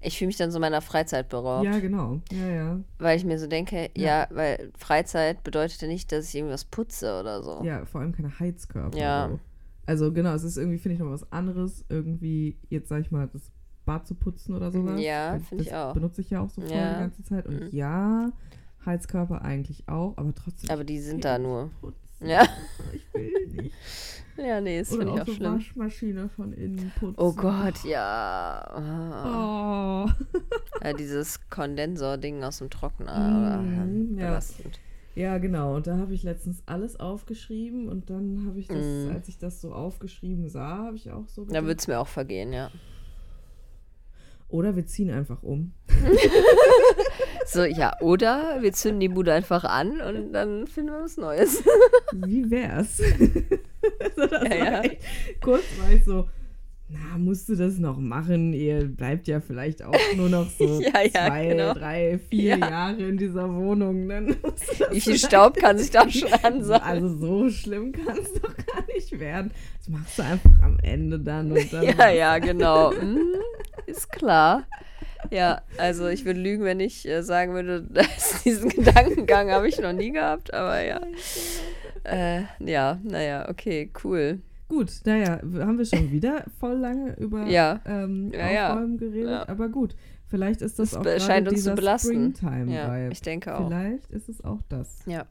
Ich fühle mich dann so meiner Freizeit beraubt, Ja, genau. Ja, ja. weil ich mir so denke, ja. Ja. weil Freizeit bedeutet ja nicht, dass ich irgendwas putze oder so. Ja, vor allem keine Heizkörper. Ja. So. Also genau, es ist irgendwie, finde ich, noch was anderes, irgendwie, jetzt sag ich mal, das Bad zu putzen oder sowas. Ja, finde ich auch. benutze ich ja auch so voll Ja. die ganze Zeit. Und Mhm. ja, Heizkörper eigentlich auch, aber trotzdem. Aber die sind da nur. Ja. Ich will nicht. Ja, nee, das finde ich auch so schlimm. Waschmaschine von innen putzen. Oh Gott, ja. Oh. Ja, dieses Kondensor-Ding aus dem Trockner. Oder, ja. Ja, genau. Und da habe ich letztens alles aufgeschrieben und dann habe ich das, Mhm. als ich das so aufgeschrieben sah, habe ich auch so Da gedacht, würde es mir auch vergehen, ja. oder wir ziehen einfach um. So, ja, oder wir zünden die Bude einfach an und dann finden wir was Neues. Wie wär's? so, das Ja, war echt, kurz war ich so, na, musst du das noch machen? Ihr bleibt ja vielleicht auch nur noch so Ja, ja, zwei, genau. drei, vier Ja. Jahre in dieser Wohnung. Dann Wie viel Staub kann sich da schon ansammeln? Also so schlimm kann es doch gar nicht werden. Das machst du einfach am Ende dann und dann. Ja, ja, genau. Hm, ist klar. Ja, also ich würde lügen, wenn ich äh, sagen würde, dass diesen Gedankengang habe ich noch nie gehabt, aber ja. Äh, ja, naja, okay, cool. Gut, naja, haben wir schon wieder voll lange über Ja. ähm, Ja, ja. Aufräumen geredet, Ja. aber gut. Vielleicht ist das Das auch scheint uns zu belasten. Springtime-Vibe. Ja, ich denke auch. Vielleicht ist es auch das. Ja.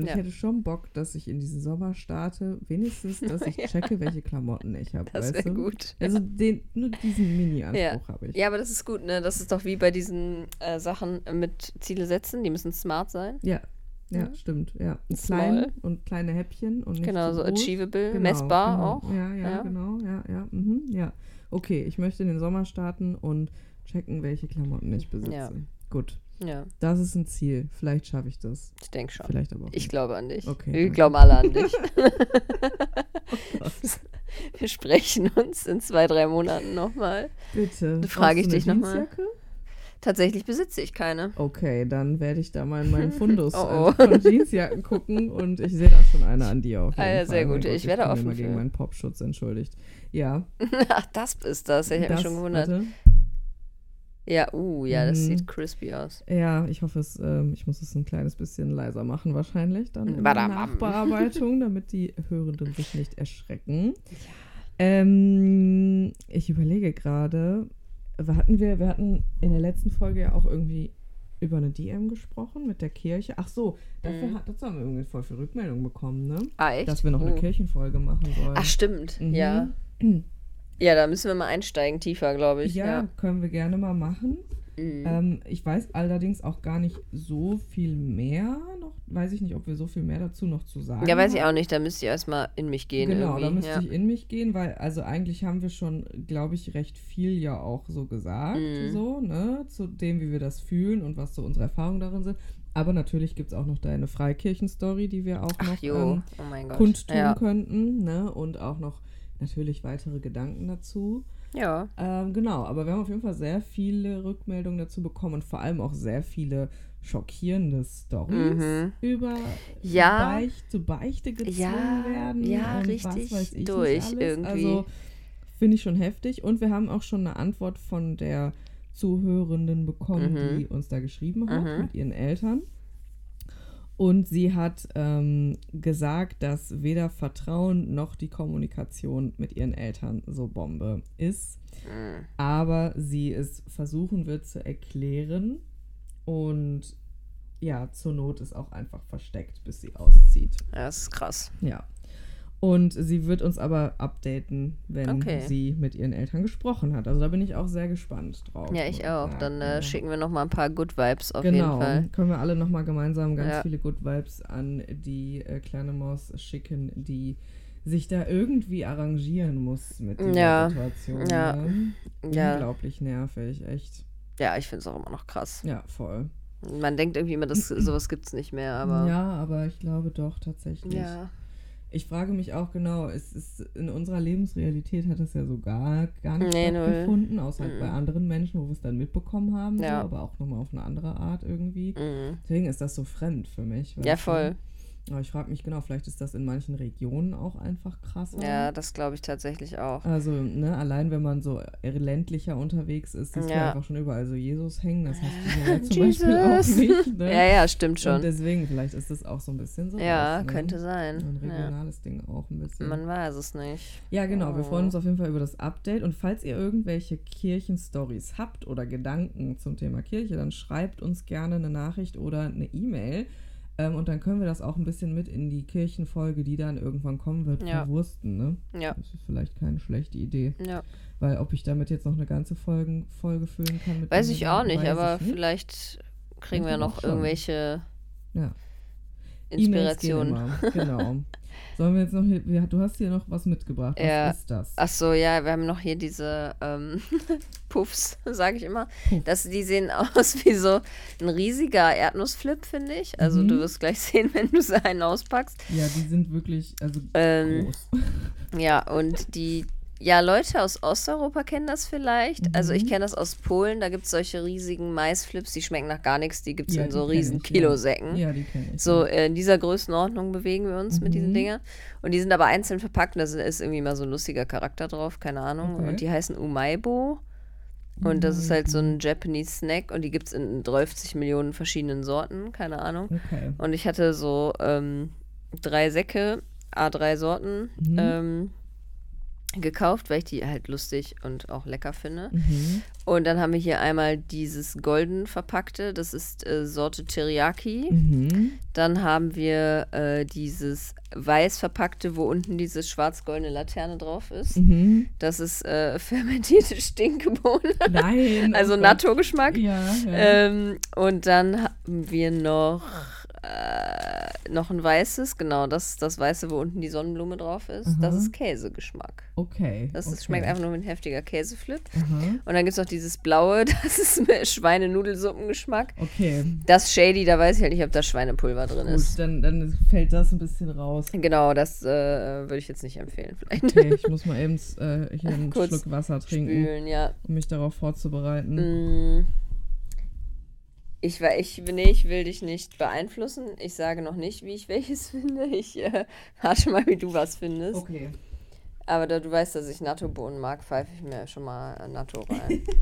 Und Ja. ich hätte schon Bock, dass ich in diesen Sommer starte, wenigstens, dass ich Ja. checke, welche Klamotten ich habe. Das wäre gut. Also den, nur diesen Mini-Anspruch habe ich. Ja, aber das ist gut, ne? Das ist doch wie bei diesen äh, Sachen mit Ziele setzen, die müssen smart sein. Ja, ja, Ja. stimmt. Ja. Klein und kleine Häppchen und nicht Genau, so achievable, Genau, messbar genau. auch. Ja, ja, Ja. genau. Ja, ja, mhm, ja. Okay, ich möchte in den Sommer starten und checken, welche Klamotten ich besitze. Ja. Gut, Ja, das ist ein Ziel. Vielleicht schaffe ich das. ich denke schon. Vielleicht aber auch Ich glaube an dich. Okay, Wir danke. glauben alle an dich. Gott. Wir sprechen uns in zwei, drei Monaten nochmal. Bitte. Dann frage ich dich noch mal. Jeansjacke? Tatsächlich besitze ich keine. Okay, dann werde ich da mal in meinen Fundus Oh, oh. äh, von Jeansjacken gucken und ich sehe da schon eine an dir auf jeden Ah, ja, sehr Fall. Gut. Gott, Ich werde bin mir offen immer gegen meinen Popschutz entschuldigt. Ja. Ach, das ist das. Ich habe mich schon gewundert. warte. Ja, uh, ja, das Mhm. sieht crispy aus. Ja, ich hoffe es, ähm, ich muss es ein kleines bisschen leiser machen wahrscheinlich dann in der. Nachbearbeitung, damit die Hörenden sich nicht erschrecken. Ähm, ich überlege gerade, hatten wir, wir hatten in der letzten Folge ja auch irgendwie über eine DM gesprochen mit der Kirche. Ach so, dafür Mhm. hat, dazu haben wir irgendwie voll viel Rückmeldung bekommen, ne? Ah, echt? Dass wir noch eine Oh. Kirchenfolge machen sollen. Ach, stimmt. Mhm. Ja. Ja, da müssen wir mal einsteigen, tiefer, glaube ich. ja, Ja. können wir gerne mal machen. Mhm. Ähm, ich weiß allerdings auch gar nicht so viel mehr noch. Weiß ich nicht, ob wir so viel mehr dazu noch zu sagen Ja, weiß ich haben. auch nicht. Da müsst ihr erstmal in mich gehen. Genau, irgendwie. da müsste ja. ich in mich gehen, weil also eigentlich haben wir schon, glaube ich, recht viel ja auch so gesagt, Mhm. so, ne, zu dem, wie wir das fühlen und was so unsere Erfahrungen darin sind. Aber natürlich gibt es auch noch deine Freikirchen-Story, die wir auch noch ähm, oh kundtun ja. könnten, ne, und auch noch natürlich weitere Gedanken dazu. ja. Ähm, genau, aber wir haben auf jeden Fall sehr viele Rückmeldungen dazu bekommen und vor allem auch sehr viele schockierende Stories Mhm. über Ja. Beich, zu Beichte gezwungen Ja, werden. ja, richtig was weiß ich durch irgendwie. Also finde ich schon heftig. Und wir haben auch schon eine Antwort von der Zuhörenden bekommen, Mhm. die uns da geschrieben hat Mhm. mit ihren Eltern. Und sie hat ähm, gesagt, dass weder Vertrauen noch die Kommunikation mit ihren Eltern so Bombe ist. Mhm. Aber sie es versuchen wird zu erklären. Und ja, zur Not ist auch einfach versteckt, bis sie auszieht. Ja, das ist krass. Ja. Und sie wird uns aber updaten, wenn Okay. sie mit ihren Eltern gesprochen hat. Also da bin ich auch sehr gespannt drauf. Ja, ich auch. Dann äh, schicken wir noch mal ein paar Good Vibes auf genau. jeden Fall. Können wir alle nochmal gemeinsam ganz Ja. viele Good Vibes an die äh, kleine Maus schicken, die sich da irgendwie arrangieren muss mit dieser Ja. Situation. Ja. Ne? Ja. Unglaublich nervig, echt. Ja, ich finde es auch immer noch krass. Ja, voll. Man denkt irgendwie immer, dass sowas gibt es nicht mehr, aber. ja, aber ich glaube doch tatsächlich. Ja. Ich frage mich auch genau, es ist in unserer Lebensrealität hat das ja so gar, gar nicht Nee, null. stattgefunden, außer halt bei Mhm. anderen Menschen, wo wir es dann mitbekommen haben, Ja. so, aber auch nochmal auf eine andere Art irgendwie. Mhm. Deswegen ist das so fremd für mich. Ja, weißt du? Aber ich frage mich genau, vielleicht ist das in manchen Regionen auch einfach krasser. Ja, das glaube ich tatsächlich auch. Also, ne, allein wenn man so ländlicher unterwegs ist, siehst du Ja. einfach schon überall so Jesus hängen. Das heißt, ja zum Beispiel auch Jesus. nicht. Ne? Ja, ja, stimmt Und schon. deswegen, vielleicht ist das auch so ein bisschen so. Ja, ne? könnte sein. Ein Ja. regionales Ding auch ein bisschen. Man weiß es nicht. ja, genau. Wir Oh. freuen uns auf jeden Fall über das Update. Und falls ihr irgendwelche Kirchenstories habt oder Gedanken zum Thema Kirche, dann schreibt uns gerne eine Nachricht oder eine E-Mail. Ähm, und dann können wir das auch ein bisschen mit in die Kirchenfolge, die dann irgendwann kommen wird, Ja. verwursten. Ne? Ja, Das ist vielleicht keine schlechte Idee. ja. Weil ob ich damit jetzt noch eine ganze Folgen, Folge füllen kann mit Weiß ich auch nicht, aber ich nicht. vielleicht kriegen wir Könnte noch irgendwelche Ja. Inspirationen. Genau. Sollen wir jetzt noch hier, du hast hier noch was mitgebracht. Was Ja. ist das? Ach so, ja, wir haben noch hier diese ähm, Puffs, sage ich immer. Puff. Das, die sehen aus wie so ein riesiger Erdnussflip, finde ich. Also Mhm. du wirst gleich sehen, wenn du so einen auspackst. Ja, die sind wirklich, also Ähm, groß. Ja, und die, ja, Leute aus Osteuropa kennen das vielleicht. Also ich Mhm. kenne das aus Polen, da gibt es solche riesigen Maisflips, die schmecken nach gar nichts, die gibt es Ja, in so riesen ich, ja. Kilosäcken. Ja, die kenne ich. So ja. äh, in dieser Größenordnung bewegen wir uns mit diesen Mhm. Dingern. Und die sind aber einzeln verpackt und da ist irgendwie mal so ein lustiger Charakter drauf, keine Ahnung. Okay. Und die heißen Umaibo. Und das ist halt so ein Japanese Snack und die gibt es in 30 Millionen verschiedenen Sorten, keine Ahnung. Okay. Und ich hatte so ähm, drei Säcke, A3 Sorten, Mhm. ähm, gekauft, weil ich die halt lustig und auch lecker finde. Mhm. Und dann haben wir hier einmal dieses golden verpackte, das ist äh, Sorte Teriyaki. Mhm. Dann haben wir äh, dieses weiß verpackte, wo unten diese schwarz-goldene Laterne drauf ist. Mhm. Das ist äh, fermentierte Stinkebohne, Nein. also oh Gott. Natto-Geschmack. Ja, ja. Ähm, und dann haben wir noch, äh, noch ein weißes, genau, das ist das weiße, wo unten die Sonnenblume drauf ist. Das Aha. ist Käsegeschmack. okay. Das okay. ist, schmeckt einfach nur mit heftiger Käseflip. Aha. Und dann gibt es noch dieses blaue, das ist Schweinenudelsuppengeschmack. Okay. Das Shady, da weiß ich halt nicht, ob da Schweinepulver drin Gut, ist. dann, dann fällt das ein bisschen raus. Genau, das äh, würde ich jetzt nicht empfehlen. Vielleicht Okay, ich muss mal eben äh, hier einen Schluck Wasser trinken, spülen, ja. um mich darauf vorzubereiten. Mm. Ich, ich, nee, ich will dich nicht beeinflussen. Ich sage noch nicht, wie ich welches finde. Ich äh, warte mal, wie du was findest. Okay. Aber da du weißt, dass ich Natto-Bohnen mag, pfeife ich mir schon mal äh, Natto rein.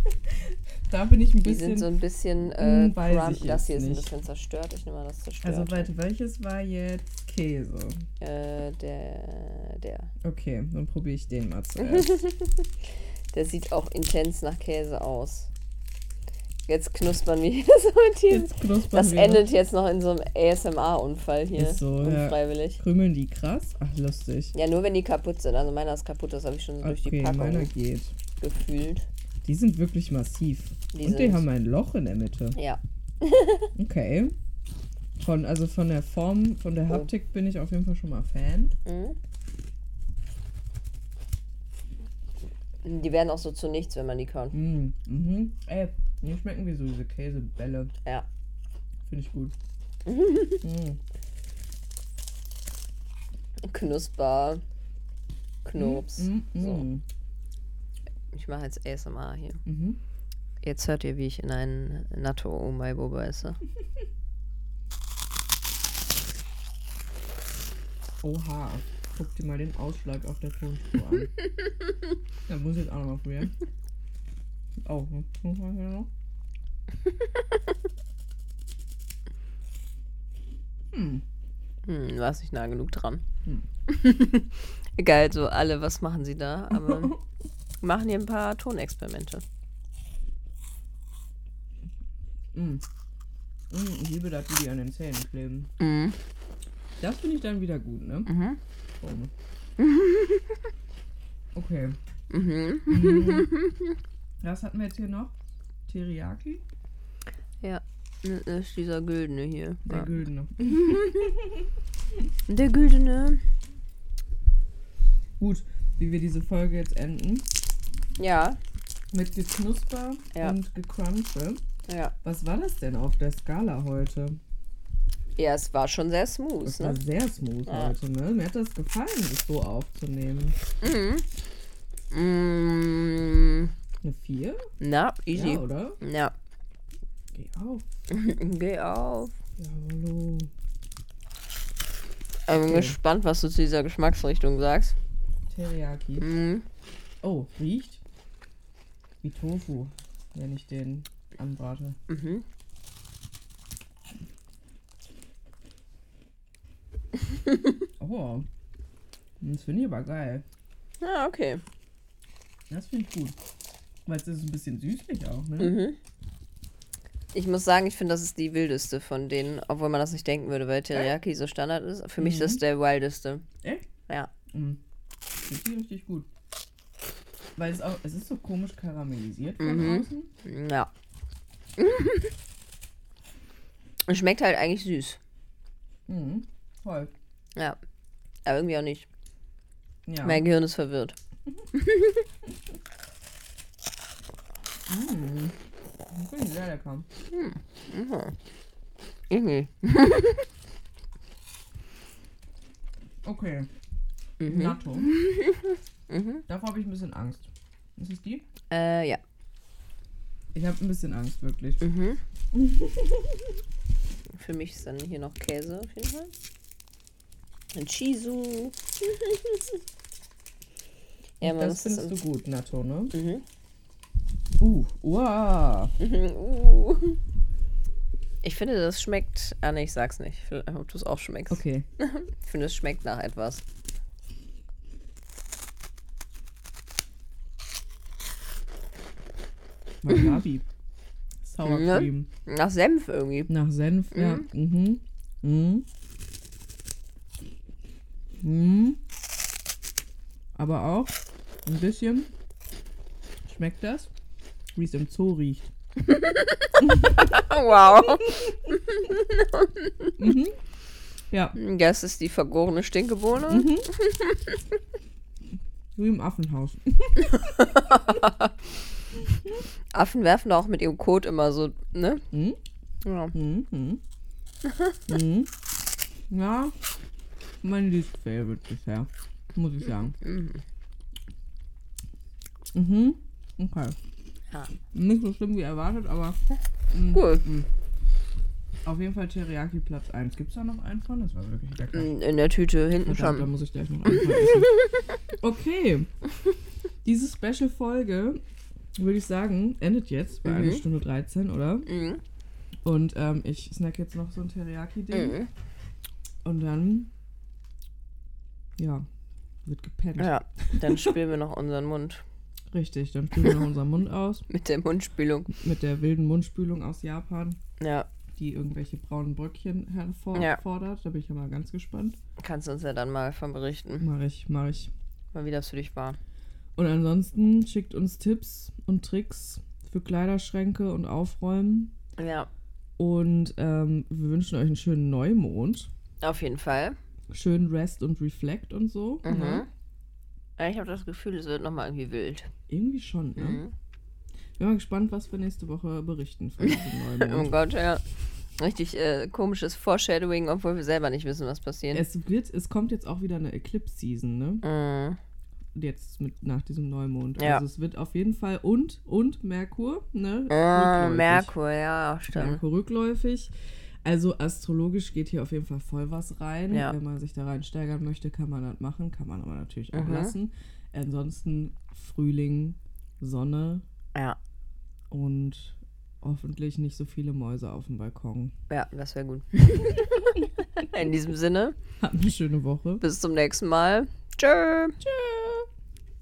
Da bin ich ein Die bisschen. sind so ein bisschen äh, crumb- Das hier ist ein nicht. bisschen zerstört. Ich nehme mal das zerstört. also, warte, welches war jetzt Käse? äh, der, der. Okay, dann probiere ich den mal zuerst. Der sieht auch intens nach Käse aus. Jetzt knuspern wir hier so mit ihm. Jetzt knuspern Das wir. endet jetzt noch in so einem ASMR-Unfall hier. Ist so, ja. unfreiwillig. Krümeln die krass? Ach, lustig. Ja. nur wenn die kaputt sind. Also meiner ist kaputt, das habe ich schon durch die Okay, Packung meiner geht. gefühlt. Die sind wirklich massiv. Die Und die haben ein Loch in der Mitte. Ja. Okay. Von, also von der Form, von der Oh. Haptik bin ich auf jeden Fall schon mal Fan. Mhm. Die werden auch so zu nichts, wenn man die kaut. Mm, mhm. Ey, die schmecken wie so diese Käsebälle. Ja. Finde ich gut. mm. Knusper. Knops. Mm, mm, So. mm. Ich mache jetzt ASMR hier. Mhm. Jetzt hört ihr, wie ich in einen Natto Umaibo beiße. Oha. Guck dir mal den Ausschlag auf der Tonspur an. da muss ich jetzt auch nochmal probieren. Noch? Hm. Hm, war es nicht nah genug dran. Hm. Egal, so alle, was machen sie da? Aber machen hier ein paar Tonexperimente. Mm. Mm, ich liebe das, wie die an den Zähnen kleben. Mhm. Das finde ich dann wieder gut, ne? Mhm. Oh. Okay. Mhm. Was hatten wir jetzt hier noch? Teriyaki? Ja, das ist dieser Güldene hier. Der ja. Güldene. Der Güldene. Gut, wie wir diese Folge jetzt enden. Ja, Mit Geknusper Ja. und Gecrunche. ja. Was war das denn auf der Skala heute? Ja, es war schon sehr smooth, Das ne? war sehr smooth Ja. heute, ne? Mir hat das gefallen, das so aufzunehmen. Mhm. Mm, Eine 4? na, easy. Ja, oder? Ja. Geh auf. Geh auf. Ja, hallo. Ich bin Okay. gespannt, was du zu dieser Geschmacksrichtung sagst. Teriyaki. Mhm. Oh, riecht wie Tofu, wenn ich den anbrate. Mhm. Oh, das finde ich aber geil. Ah, okay. Das finde ich gut. Weil es ist ein bisschen süßlich auch, ne? Mhm. Ich muss sagen, ich finde, das ist die wildeste von denen, obwohl man das nicht denken würde, weil Teriyaki so Standard ist. Für mich ist das Mhm. der wildeste. Echt? Ja. Mhm. Finde ich richtig gut. Weil es auch, es ist so komisch karamellisiert von Mhm. außen. Ja. Und schmeckt halt eigentlich süß. Mhm. Voll. Ja. Aber irgendwie auch nicht. Ja. Mein Gehirn ist verwirrt. Mhm. Das finde ich sehr lecker. Irgendwie. Okay. Mhm. Natto. Mhm. Davor habe ich ein bisschen Angst. Ist es die? Äh, ja. Ich habe ein bisschen Angst, wirklich. Mhm. Für mich ist dann hier noch Käse auf jeden Fall. Ein Chisu. ja, man das muss das findest du gut, Natto, ne? Mhm. Uh, wow. Uh. Ich finde, das schmeckt. Ah, ne, ich sag's nicht. Ich will einfach, ob du es auch schmeckst. Okay. Ich finde, es schmeckt nach etwas. Wasabi. Sour Ne? Cream. Nach Senf irgendwie. Nach Senf, ja. Mhm. Mhm. Mhm. Aber auch ein bisschen schmeckt das, wie es im Zoo riecht. Wow. Ja, Das ist die vergorene Stinkebohne. Mhm. wie im Affenhaus. Affen werfen da auch mit ihrem Kot immer so, ne? Mhm. Ja. Mhm. Mhm. mhm. Ja, mein least favorite bisher, muss ich sagen. Mhm. Okay. Ja. Nicht so schlimm wie erwartet, aber Cool. auf jeden Fall Teriyaki Platz 1. Gibt es da noch einen von? Das war wirklich lecker. In der Tüte hinten Verdammt, da schon. muss ich gleich noch einen. Okay. Diese Special-Folge, würde ich sagen, endet jetzt bei einer Mhm. Stunde 13, oder? Mhm. Und ähm, ich snack jetzt noch so ein Teriyaki-Ding. Mhm. Und dann, ja, wird gepennt. Ja, dann spülen wir noch unseren Mund. Richtig, dann spülen wir noch unseren Mund aus. Mit der Mundspülung. Mit der wilden Mundspülung aus Japan, Ja, die irgendwelche braunen Bröckchen hervor- Ja. Da bin ich ja mal ganz gespannt. kannst du uns ja dann mal von berichten, Mach ich, mach ich. mal wie das für dich war. Und ansonsten schickt uns Tipps und Tricks für Kleiderschränke und Aufräumen. Ja, Und ähm, wir wünschen euch einen schönen Neumond. auf jeden Fall. Schön Rest und Reflect und so. Mhm. Ne? Ich habe das Gefühl, es wird nochmal irgendwie wild. Irgendwie schon, ne? Mhm. Bin mal gespannt, was wir nächste Woche berichten Oh. Gott, ja. Richtig äh, komisches Foreshadowing, obwohl wir selber nicht wissen, was passiert. es wird, es kommt jetzt auch wieder eine Eclipse-Season, ne? Mhm. Jetzt mit nach diesem Neumond. Ja. Also es wird auf jeden Fall und und Merkur, ne? Rückläufig. Merkur, ja, stimmt. Merkur rückläufig. Also astrologisch geht hier auf jeden Fall voll was rein. Ja. Wenn man sich da reinsteigern möchte, kann man das machen, kann man aber natürlich auch Mhm. lassen. Ansonsten Frühling, Sonne Ja, und hoffentlich nicht so viele Mäuse auf dem Balkon. ja, das wäre gut. In diesem Sinne, Habt eine schöne Woche. bis zum nächsten Mal. Tschö. Tschüss.